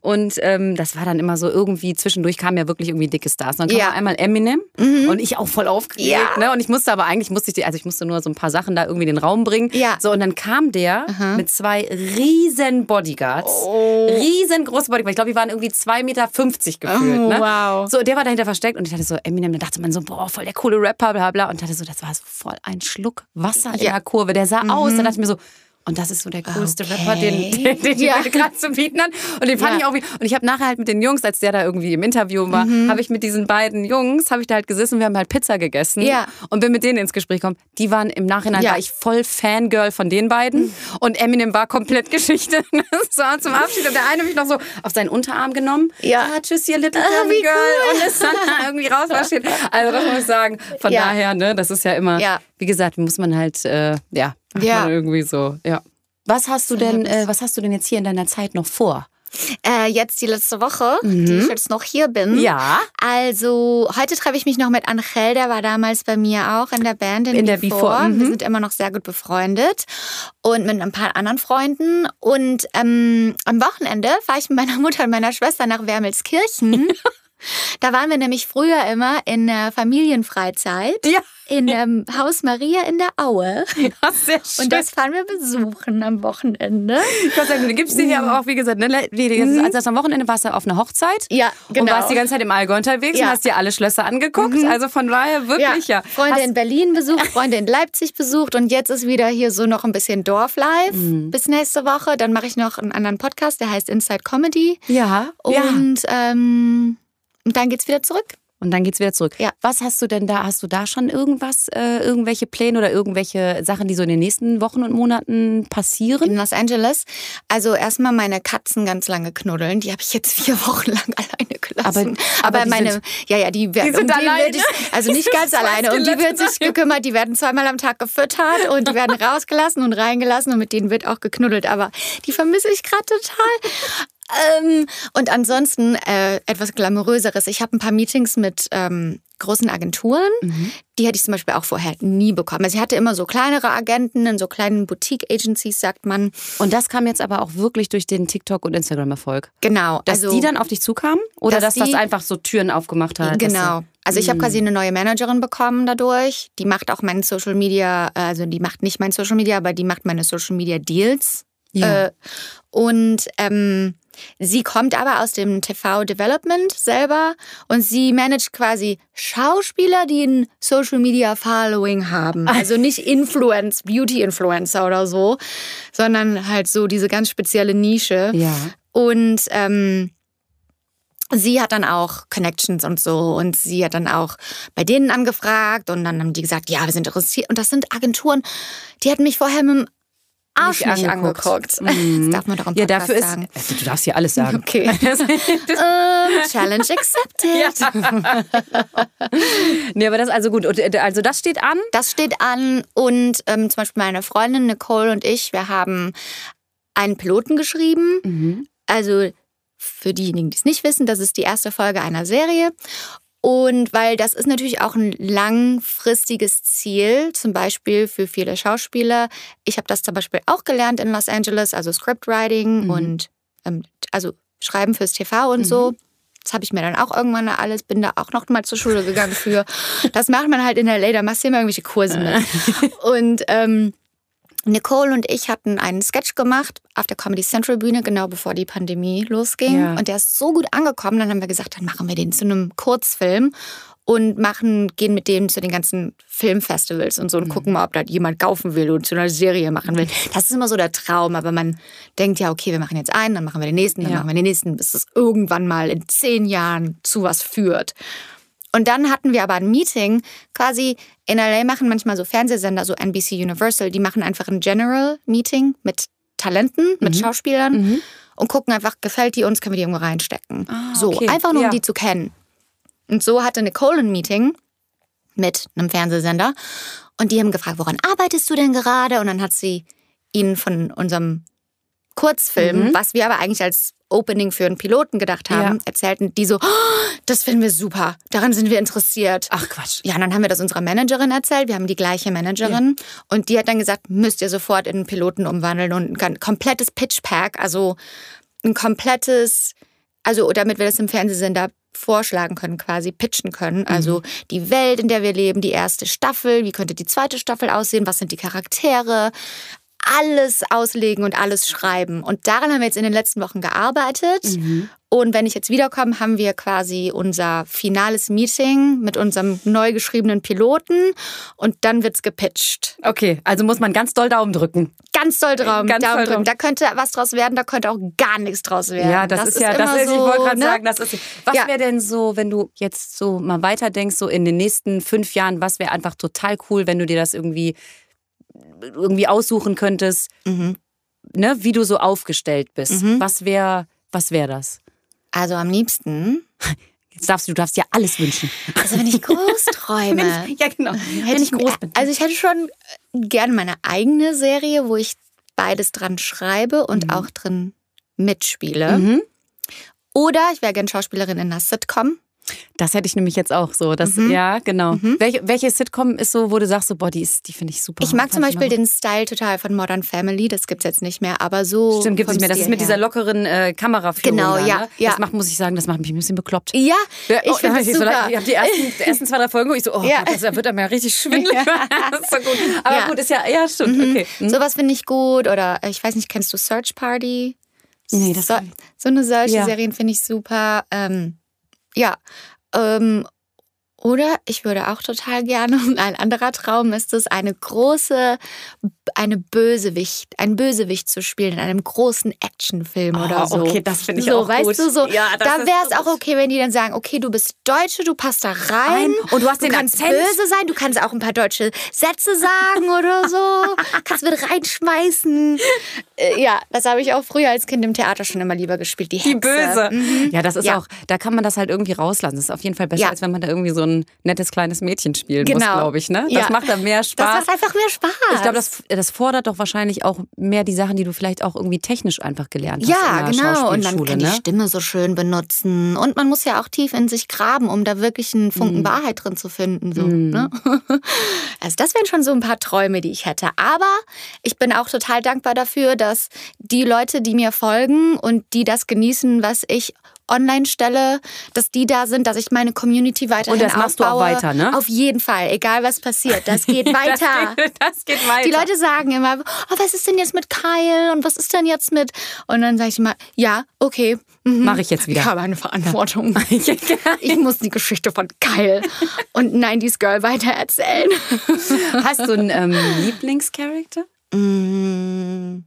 Und ähm, das war dann immer so irgendwie zwischendurch kamen ja wirklich irgendwie dicke Stars. Dann kam Ja. mal einmal Eminem und ich auch voll aufgeregt. Ja. Ne? Und ich musste aber eigentlich musste ich, die- also ich musste nur so ein paar Sachen da irgendwie in den Raum bringen. Ja. So und dann kam der mit zwei riesen Bodyguards, Oh. riesengroße Bodyguards. Ich glaube, die waren irgendwie 2,50 Meter gefühlt. Oh, ne? Wow. So, der war dahinter versteckt und ich dachte so, Eminem, da dachte man so, boah, voll der coole Rapper, bla bla. Und dachte so, das war so voll ein Schluck Wasser in. Mhm. der Kurve. Der sah aus, da dachte ich mir so, und das ist so der coolste Okay. Rapper, den, den, den die. Leute gerade zu bieten hat. Und den fand Ja. ich auch wie. Und ich habe nachher halt mit den Jungs, als der da irgendwie im Interview war, Mhm. habe ich mit diesen beiden Jungs, habe ich da halt gesessen, wir haben halt Pizza gegessen Ja. und bin mit denen ins Gespräch gekommen. Die waren im Nachhinein, war ich voll Fangirl von den beiden und Eminem war komplett Geschichte. Das war zum Abschied und der eine mich noch so auf seinen Unterarm genommen. Ja. Ah, tschüss, ihr Little Ah, Girl. cool. Und ist dann da irgendwie rausmarschiert. Also das muss ich sagen. Von daher, ne, das ist ja immer, Ja. wie gesagt, muss man halt, äh, ja, macht Ja. man irgendwie so, ja. Was hast du denn, äh, was hast du denn jetzt hier in deiner Zeit noch vor? Äh, jetzt die letzte Woche, die ich jetzt noch hier bin. Mhm. Ja. Also, heute treffe ich mich noch mit Angel, der war damals bei mir auch in der Band in, In der Before. Before, mhm. Wir sind immer noch sehr gut befreundet und mit ein paar anderen Freunden. Und ähm, am Wochenende fahre ich mit meiner Mutter und meiner Schwester nach Wermelskirchen. Da waren wir nämlich früher immer in der Familienfreizeit Ja. in dem Haus Maria in der Aue. Ja, sehr schön. Und das fahren wir besuchen am Wochenende. sagen, du gibst dir ja aber auch, wie gesagt, ne, jetzt, als das am Wochenende warst du auf einer Hochzeit. Ja, Und genau. warst die ganze Zeit im Allgäu unterwegs Ja. und hast dir alle Schlösser angeguckt. Also von daher wirklich, ja. Freunde Hast- in Berlin besucht, Freunde in Leipzig besucht und jetzt ist wieder hier so noch ein bisschen Dorflife Mhm. bis nächste Woche. Dann mache ich noch einen anderen Podcast, der heißt Inside Comedy. ja, ja. Und, ähm, und dann geht's wieder zurück. Und dann geht's wieder zurück. Ja. Was hast du denn da? Hast du da schon irgendwas, äh, irgendwelche Pläne oder irgendwelche Sachen, die so in den nächsten Wochen und Monaten passieren? In Los Angeles. Also erstmal meine Katzen ganz lange knuddeln. Die habe ich jetzt vier Wochen lang alleine gelassen. Aber- aber die meine, sind- ja, ja, die werden, sind die alleine? ich, also nicht ganz alleine. Um die wird sich gekümmert. Die werden zweimal am Tag gefüttert und die werden rausgelassen und reingelassen und mit denen wird auch geknuddelt. Aber die vermisse ich gerade total. Ähm, und ansonsten äh, etwas glamouröseres. Ich habe ein paar Meetings mit ähm, großen Agenturen. Die hätte ich zum Beispiel auch vorher nie bekommen. Also ich hatte immer so kleinere Agenten in so kleinen Boutique-Agencies, sagt man. Und das kam jetzt aber auch wirklich durch den TikTok- und Instagram-Erfolg. Genau. Dass also, die dann auf dich zukamen? Oder dass, dass das die- einfach so Türen aufgemacht hat? Genau. Also ich habe quasi eine neue Managerin bekommen dadurch. Die macht auch meinen Social Media, also die macht nicht mein Social Media, aber die macht meine Social Media Deals. Ja. Äh, und ähm, sie kommt aber aus dem TV Development selber und sie managt quasi Schauspieler, die ein Social Media Following haben. Also nicht Influence, Beauty Influencer oder so, sondern halt so diese ganz spezielle Nische. Ja. Und ähm, sie hat dann auch Connections und so und sie hat dann auch bei denen angefragt und dann haben die gesagt, ja, wir sind interessiert. Und das sind Agenturen, die hätten mich vorher mit Arsch Nicht angeguckt. angeguckt. Mhm. Das darf man doch im Ja, Podcast dafür ist. sagen. Also, du darfst hier alles sagen. Okay. ähm, Challenge accepted. nee, aber das ist also gut. Und, äh, Also das steht an. Das steht an und ähm, zum Beispiel meine Freundin Nicole und ich, wir haben einen Piloten geschrieben. Also für diejenigen, die es nicht wissen, das ist die erste Folge einer Serie. Und weil das ist natürlich auch ein langfristiges Ziel, zum Beispiel für viele Schauspieler. Ich habe das zum Beispiel auch gelernt in Los Angeles, also Scriptwriting und ähm, also Schreiben fürs TV und so. Das habe ich mir dann auch irgendwann alles, bin da auch noch mal zur Schule gegangen für. Das macht man halt in LA, da machst du immer irgendwelche Kurse mit. Und ähm, Nicole und ich hatten einen Sketch gemacht auf der Comedy Central Bühne, genau bevor die Pandemie losging. Ja. Und der ist so gut angekommen, dann haben wir gesagt, dann machen wir den zu einem Kurzfilm. und machen, gehen mit denen zu den ganzen Filmfestivals und so und gucken mal, ob da jemand kaufen will und zu einer Serie machen will. Das ist immer so der Traum, aber man denkt ja, okay, wir machen jetzt einen, dann machen wir den nächsten, dann Ja. machen wir den nächsten, bis es irgendwann mal in zehn Jahren zu was führt. Und dann hatten wir aber ein Meeting, quasi in LA machen manchmal so Fernsehsender, so NBC Universal, die machen einfach ein General Meeting mit Talenten, mit Mhm. Schauspielern und gucken einfach, gefällt die uns, können wir die irgendwo reinstecken. Ah, so, okay. einfach nur, Ja. um die zu kennen. Und so hatte Nicole ein Meeting mit einem Fernsehsender und die haben gefragt, woran arbeitest du denn gerade? Und dann hat sie ihnen von unserem Kurzfilm, Mhm. was wir aber eigentlich als Opening für einen Piloten gedacht haben, Ja. erzählten die so, "Oh, das finden wir super, daran sind wir interessiert. Ach Quatsch. Ja, und dann haben wir das unserer Managerin erzählt. Wir haben die gleiche Managerin. Und die hat dann gesagt, müsst ihr sofort in einen Piloten umwandeln und ein komplettes Pitch-Pack, also ein komplettes, also damit wir das im Fernsehsender vorschlagen können, quasi pitchen können. Also die Welt, in der wir leben, die erste Staffel, wie könnte die zweite Staffel aussehen, was sind die Charaktere, alles auslegen und alles schreiben. Und daran haben wir jetzt in den letzten Wochen gearbeitet. Und wenn ich jetzt wiederkomme, haben wir quasi unser finales Meeting mit unserem neu geschriebenen Piloten und dann wird's gepitcht. Okay, also muss man ganz doll Daumen drücken. Ganz doll Traum, Ganz Daumen doll drücken. Da könnte was draus werden, da könnte auch gar nichts draus werden. Ja, das, ist ja, das ist, ich so, wollte gerade ne? sagen, das ist. Was Ja. wäre denn so, wenn du jetzt so mal weiterdenkst, so in den nächsten fünf Jahren, was wäre einfach total cool, wenn du dir das irgendwie irgendwie aussuchen könntest, Mhm. ne, wie du so aufgestellt bist. Was wäre, was wäre das? Also am liebsten, Jetzt darfst du, du darfst dir alles wünschen. also wenn ich groß träume, ja, genau. hätte Wenn ich groß bin. Also ich hätte schon gerne meine eigene Serie, wo ich beides dran schreibe und Mhm. auch drin mitspiele. Oder ich wäre gerne Schauspielerin in einer Sitcom. Das hätte ich nämlich jetzt auch so. Das, Mhm. Ja, genau. Welche, welche Sitcom ist so, wo du sagst, so, boah, die, ist- die finde ich super. Ich mag zum Beispiel den Style total von Modern Family. Das gibt's jetzt nicht mehr, aber so. Stimmt, gibt es nicht mehr. Das ist Stil mit dieser her. lockeren äh, Kameraführung. Genau, da, ja, Ne? ja. Das macht, muss ich sagen, das macht mich ein bisschen bekloppt. Ja, Ja, ich oh, finde so, super. ich habe die ersten, die ersten zwei, drei Folgen, wo ich so, oh Ja. Gott, das wird einem ja richtig schwindelig. das ist so gut. Aber Ja. gut, ist ja, ja, stimmt, okay. Hm. Sowas finde ich gut. Oder äh, ich weiß nicht, kennst du Search Party? Nee, das so, so eine solche Ja. Serien finde ich super. Ähm, ja. Ähm, oder ich würde auch total gerne, ein anderer Traum ist es, eine große, eine Bösewicht, ein Bösewicht zu spielen in einem großen Actionfilm Oh, oder so. okay, das finde ich so, auch weißt gut. du, so, Ja, da wäre es auch okay, wenn die dann sagen, okay, du bist Deutsche, du passt da rein. Rein. Und du hast du den kannst Akzent. böse sein, du kannst auch ein paar deutsche Sätze sagen oder so. kannst mit reinschmeißen. Äh, ja, das habe ich auch früher als Kind im Theater schon immer lieber gespielt. Die, Die Hexe. Böse. Ja, das ist Ja. auch, da kann man das halt irgendwie rauslassen. Das ist auf jeden Fall besser, Ja. als wenn man da irgendwie so ein nettes kleines Mädchen spielen muss, Genau. glaube ich. Ne? Das Ja. macht dann mehr Das Spaß. macht einfach mehr Spaß. ich glaube, das, das fordert doch wahrscheinlich auch mehr die Sachen, die du vielleicht auch irgendwie technisch einfach gelernt hast. Ja, genau. Und man kann die ne? Stimme so schön benutzen. Und man muss ja auch tief in sich graben, um da wirklich einen. Funken Wahrheit drin zu finden. So, ne? Also das wären schon so ein paar Träume, die ich hätte. Aber ich bin auch total dankbar dafür, dass die Leute, die mir folgen und die das genießen, was ich online stelle, dass die da sind, dass ich meine Community weiterhin Und das machst du auch aufbaue. weiter, ne? Auf jeden Fall, egal was passiert. Das geht weiter. Das geht, das geht weiter. Die Leute sagen immer, oh, was ist denn jetzt mit Kyle und was ist denn jetzt mit? Und dann sage ich immer, ja, okay. mhm. Mache ich jetzt wieder. Ich habe eine Verantwortung. Ich muss die Geschichte von Kyle und 90s Girl weitererzählen. Hast du einen ähm, Lieblingscharakter? Mm.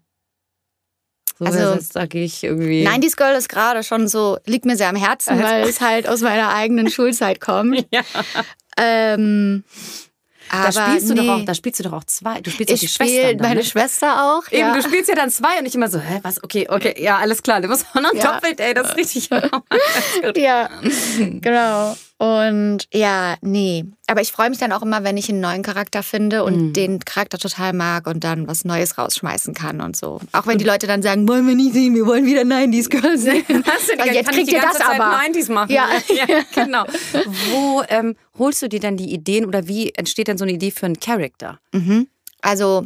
So, Also- also, da gehe ich irgendwie. 90s Girl ist gerade schon so, liegt mir sehr am Herzen, weil es halt aus meiner eigenen Schulzeit kommt. Ja. Ähm, Da aber spielst du nee. doch auch, da spielst du doch auch zwei. Du spielst doch die Ich spiele Schwestern. dann, meine ne? Schwester auch. Eben, ja. du spielst ja dann zwei und ich immer so, hä, was? Okay, okay, ja, alles klar. Du musst auch noch Ja. doppelt, ey, das ist richtig. Ja, genau. Und ja, nee. Aber ich freue mich dann auch immer, wenn ich einen neuen Charakter finde und Mhm. den Charakter total mag und dann was Neues rausschmeißen kann und so. Auch wenn die Leute dann sagen, wollen wir nicht sehen, wir wollen wieder 90s Girl sehen. Hast du die, Und jetzt kriegt ihr das Zeit aber. 90s machen. Ja. ja genau. Wo ähm, holst du dir dann die Ideen oder wie entsteht denn so eine Idee für einen Charakter? Also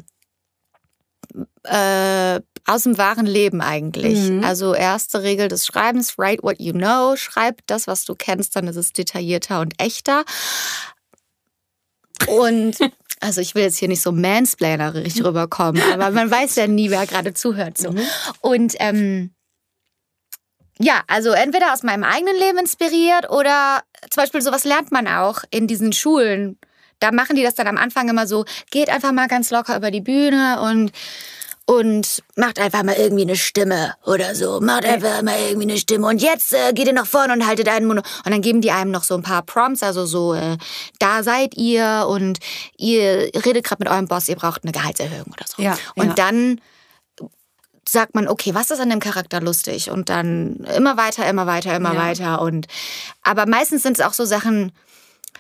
äh, aus dem wahren Leben eigentlich. Mhm. Also erste Regel des Schreibens, write what you know, schreib das, was du kennst, dann ist es detaillierter und echter. Und also ich will jetzt hier nicht so mansplainerisch rüberkommen, aber man weiß ja nie, wer gerade zuhört. So. Und ähm, ja, also entweder aus meinem eigenen Leben inspiriert oder zum Beispiel sowas lernt man auch in diesen Schulen. Da machen die das dann am Anfang immer so, geht einfach mal ganz locker über die Bühne und und macht einfach mal irgendwie eine Stimme oder so. Macht einfach mal irgendwie eine Stimme. Und jetzt äh, geht ihr nach vorne und haltet einen Mund. Und dann geben die einem noch so ein paar Prompts, also so, äh, da seid ihr und ihr redet gerade mit eurem Boss, ihr braucht eine Gehaltserhöhung oder so. Ja, und ja. dann sagt man, okay, was ist an dem Charakter lustig? Und dann immer weiter, immer weiter, immer Ja. weiter. Und aber meistens sind es auch so Sachen,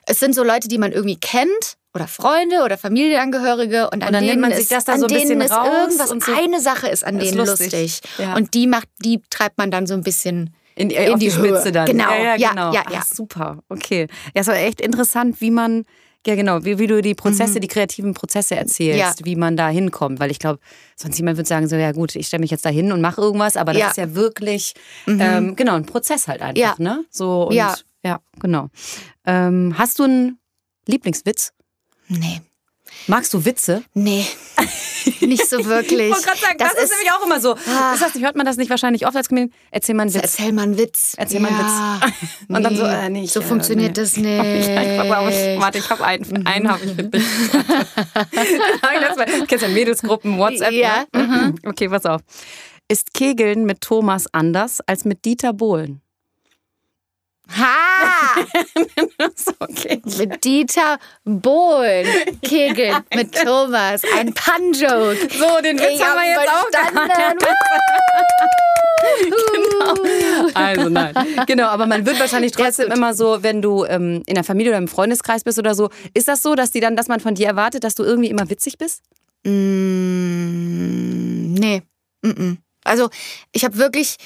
es sind so Leute, die man irgendwie kennt oder Freunde oder Familienangehörige und an Und dann denen nimmt man sich ist, das da an so ein denen bisschen ist irgendwas, und so. eine Sache ist an ist denen lustig. lustig. Ja. Und die macht, die treibt man dann so ein bisschen In, in auf die, die Höhe. Spitze dann. Genau. Ja, ja, genau. ja, Ach, super. Okay. Ja, es war echt interessant, wie man, ja genau, wie, wie du die Prozesse, die kreativen Prozesse erzählst, Mhm. Ja. wie man da hinkommt. Weil ich glaube, sonst jemand würde sagen, so, ja gut, ich stelle mich jetzt da hin und mache irgendwas, aber das Ja. ist ja wirklich, ähm, genau, ein Prozess halt einfach, Ja. ne? So und, Ja. Ja, genau. Ähm, hast du einen Lieblingswitz? Nee. Magst du Witze? Nee. Nicht so wirklich. Ich wollte gerade sagen, das, ist, nämlich auch immer so. Ah. Das heißt, hört man das nicht wahrscheinlich oft als Comedian? Erzähl mal einen Witz. Erzähl mal einen Witz. Erzähl mal einen ja. Und dann so, Nee, äh, nee, ich, so äh, funktioniert nee. das nicht. Ja, ich glaub, ich, warte, ich habe einen, einen habe ich für dich. du kennst ja Mädelsgruppen, WhatsApp. Ja, Ne? Okay, pass auf. Ist Kegeln mit Thomas anders als mit Dieter Bohlen? Ha! Okay. mit Dieter Bohlen kegeln mit Thomas. Ein Pun-Joke. So, den Witz Ich haben wir jetzt auch genau. Also nein. Genau, aber man wird wahrscheinlich trotzdem immer so, wenn du ähm, in der Familie oder im Freundeskreis bist oder so, ist das so, dass die dann, dass man von dir erwartet, dass du irgendwie immer witzig bist? Mm, nee. Mm-mm. Also ich habe wirklich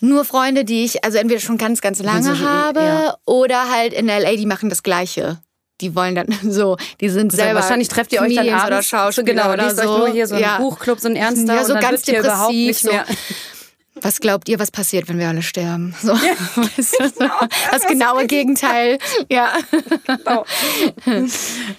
nur Freunde, die ich also entweder schon ganz, ganz lange Also habe ja. oder halt in LA, die machen das Gleiche. Die wollen dann so, die sind Selber. selber Wahrscheinlich trefft ihr euch dann abends. oder Schauspieler so, genau, oder so. euch nur hier so einen ja. Buchclub, so ein ernster Ja, so und dann ganz wird hier überhaupt depressiv, nicht so. Was glaubt ihr, was passiert, wenn wir alle sterben? So. Weißt du, so. Das genaue Gegenteil. Ja.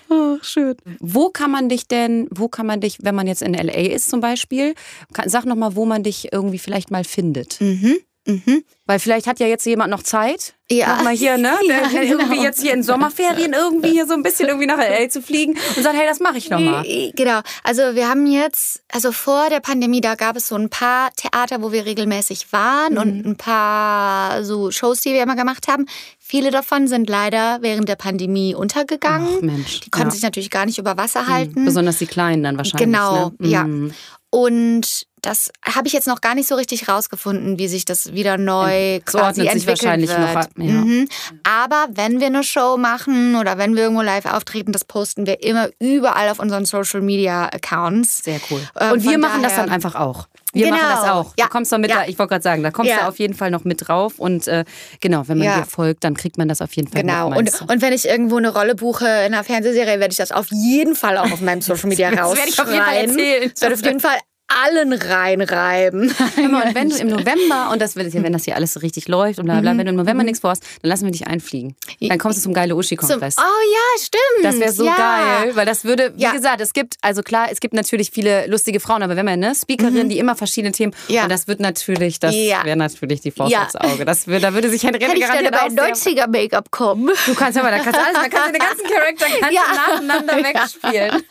Oh, schön. Wo kann man dich denn, wo kann man dich, wenn man jetzt in LA ist zum Beispiel, kann, sag noch mal, wo man dich irgendwie vielleicht mal findet. Mhm. Mhm. Weil vielleicht hat ja jetzt jemand noch Zeit. Ja. Noch mal hier, ne? Ja, Der- der Irgendwie genau. jetzt hier in Sommerferien irgendwie hier so ein bisschen irgendwie nach LA zu fliegen und sagen, hey, das mache ich noch mal. Genau. Also wir haben jetzt, also vor der Pandemie, da gab es so ein paar Theater, wo wir regelmäßig waren und Mhm. ein paar so Shows, die wir immer gemacht haben. Viele davon sind leider während der Pandemie untergegangen. Ach, Mensch. Die konnten ja. sich natürlich gar nicht über Wasser halten. Besonders die Kleinen dann wahrscheinlich. Genau, ne? ja. Mhm. Und das habe ich jetzt noch gar nicht so richtig rausgefunden, wie sich das wieder neu Es quasi ordnet sich entwickelt wahrscheinlich wird. noch ja. Mhm. Aber wenn wir eine Show machen oder wenn wir irgendwo live auftreten, das posten wir immer überall auf unseren Social Media Accounts. Sehr cool. Ähm, und wir machen das dann einfach auch. Wir Genau. machen das auch. Ja. Du kommst doch mit Ja. da, ich wollte gerade sagen, da kommst Ja. du auf jeden Fall noch mit drauf. Und äh, genau, wenn man Ja. dir folgt, dann kriegt man das auf jeden Fall Genau. mit. Und, meinst du? und wenn ich irgendwo eine Rolle buche in einer Fernsehserie, werde ich das auf jeden Fall auch auf meinem Social Media Das rausschreiben. werde ich auf jeden Fall erzählen. Das werde auf jeden Fall allen reinreiben. Mal, und wenn du im November, und das wenn das hier alles so richtig läuft und bla bla, wenn du im November nichts vorhast, dann lassen wir dich einfliegen. Dann kommst du zum geile Uschi-Kongress. oh ja, stimmt. Das wäre so ja. geil, weil das würde, wie Ja. gesagt, es gibt, also klar, es gibt natürlich viele lustige Frauen, aber wenn man eine Speakerin, die immer verschiedene Themen, Mhm. Ja. und das wird natürlich, das wäre natürlich die Faust aufs Auge. Das würde, da würde sich Henriette Kann ich dann garantiert aber auch in sehr 90er-Make-up kommen? Du kannst, hör mal, da kannst du alles, da kannst du den ganzen Charakter kannst nacheinander wegspielen.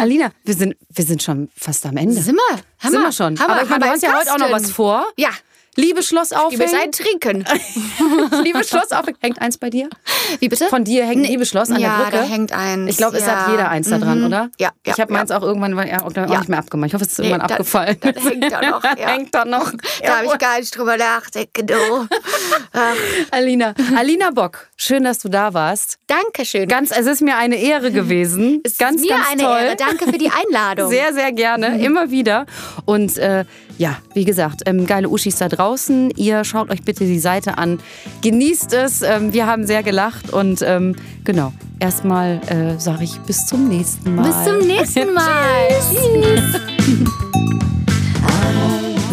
Alina, wir sind, wir sind schon fast am Ende. Sind wir? Haben Sind wir. schon. Haben Aber ich meine, du Haben hast wir ja heute auch noch was vor. Ja. Liebe Schloss Gib mir ein aufhängen. Trinken. Liebe Schloss aufhängen. Hängt eins bei dir? Wie bitte? Von dir hängt Liebe Schloss an ja, der Brücke? da hängt eins. Ich glaube, es ja. hat jeder eins da dran, Mhm. oder? Ja, ja, Ich habe meins ja. auch irgendwann ja, auch Ja. nicht mehr abgemacht. Ich hoffe, es ist Nee, irgendwann das- abgefallen. das hängt da noch, ja. hängt da noch. Da habe ich gar nicht drüber nachdenken, du. Ach, Alina, Alina Bock, schön, dass du da warst. Dankeschön. Ganz, es ist mir eine Ehre gewesen. Es ist ganz, mir ganz eine toll. Ehre. Danke für die Einladung. Sehr, sehr gerne, immer wieder. Und äh, ja, wie gesagt, ähm, geile Uschis da draußen. Ihr schaut euch bitte die Seite an. Genießt es. Ähm, wir haben sehr gelacht. Und ähm, genau, erstmal äh, sage ich bis zum nächsten Mal. Bis zum nächsten Mal. Tschüss.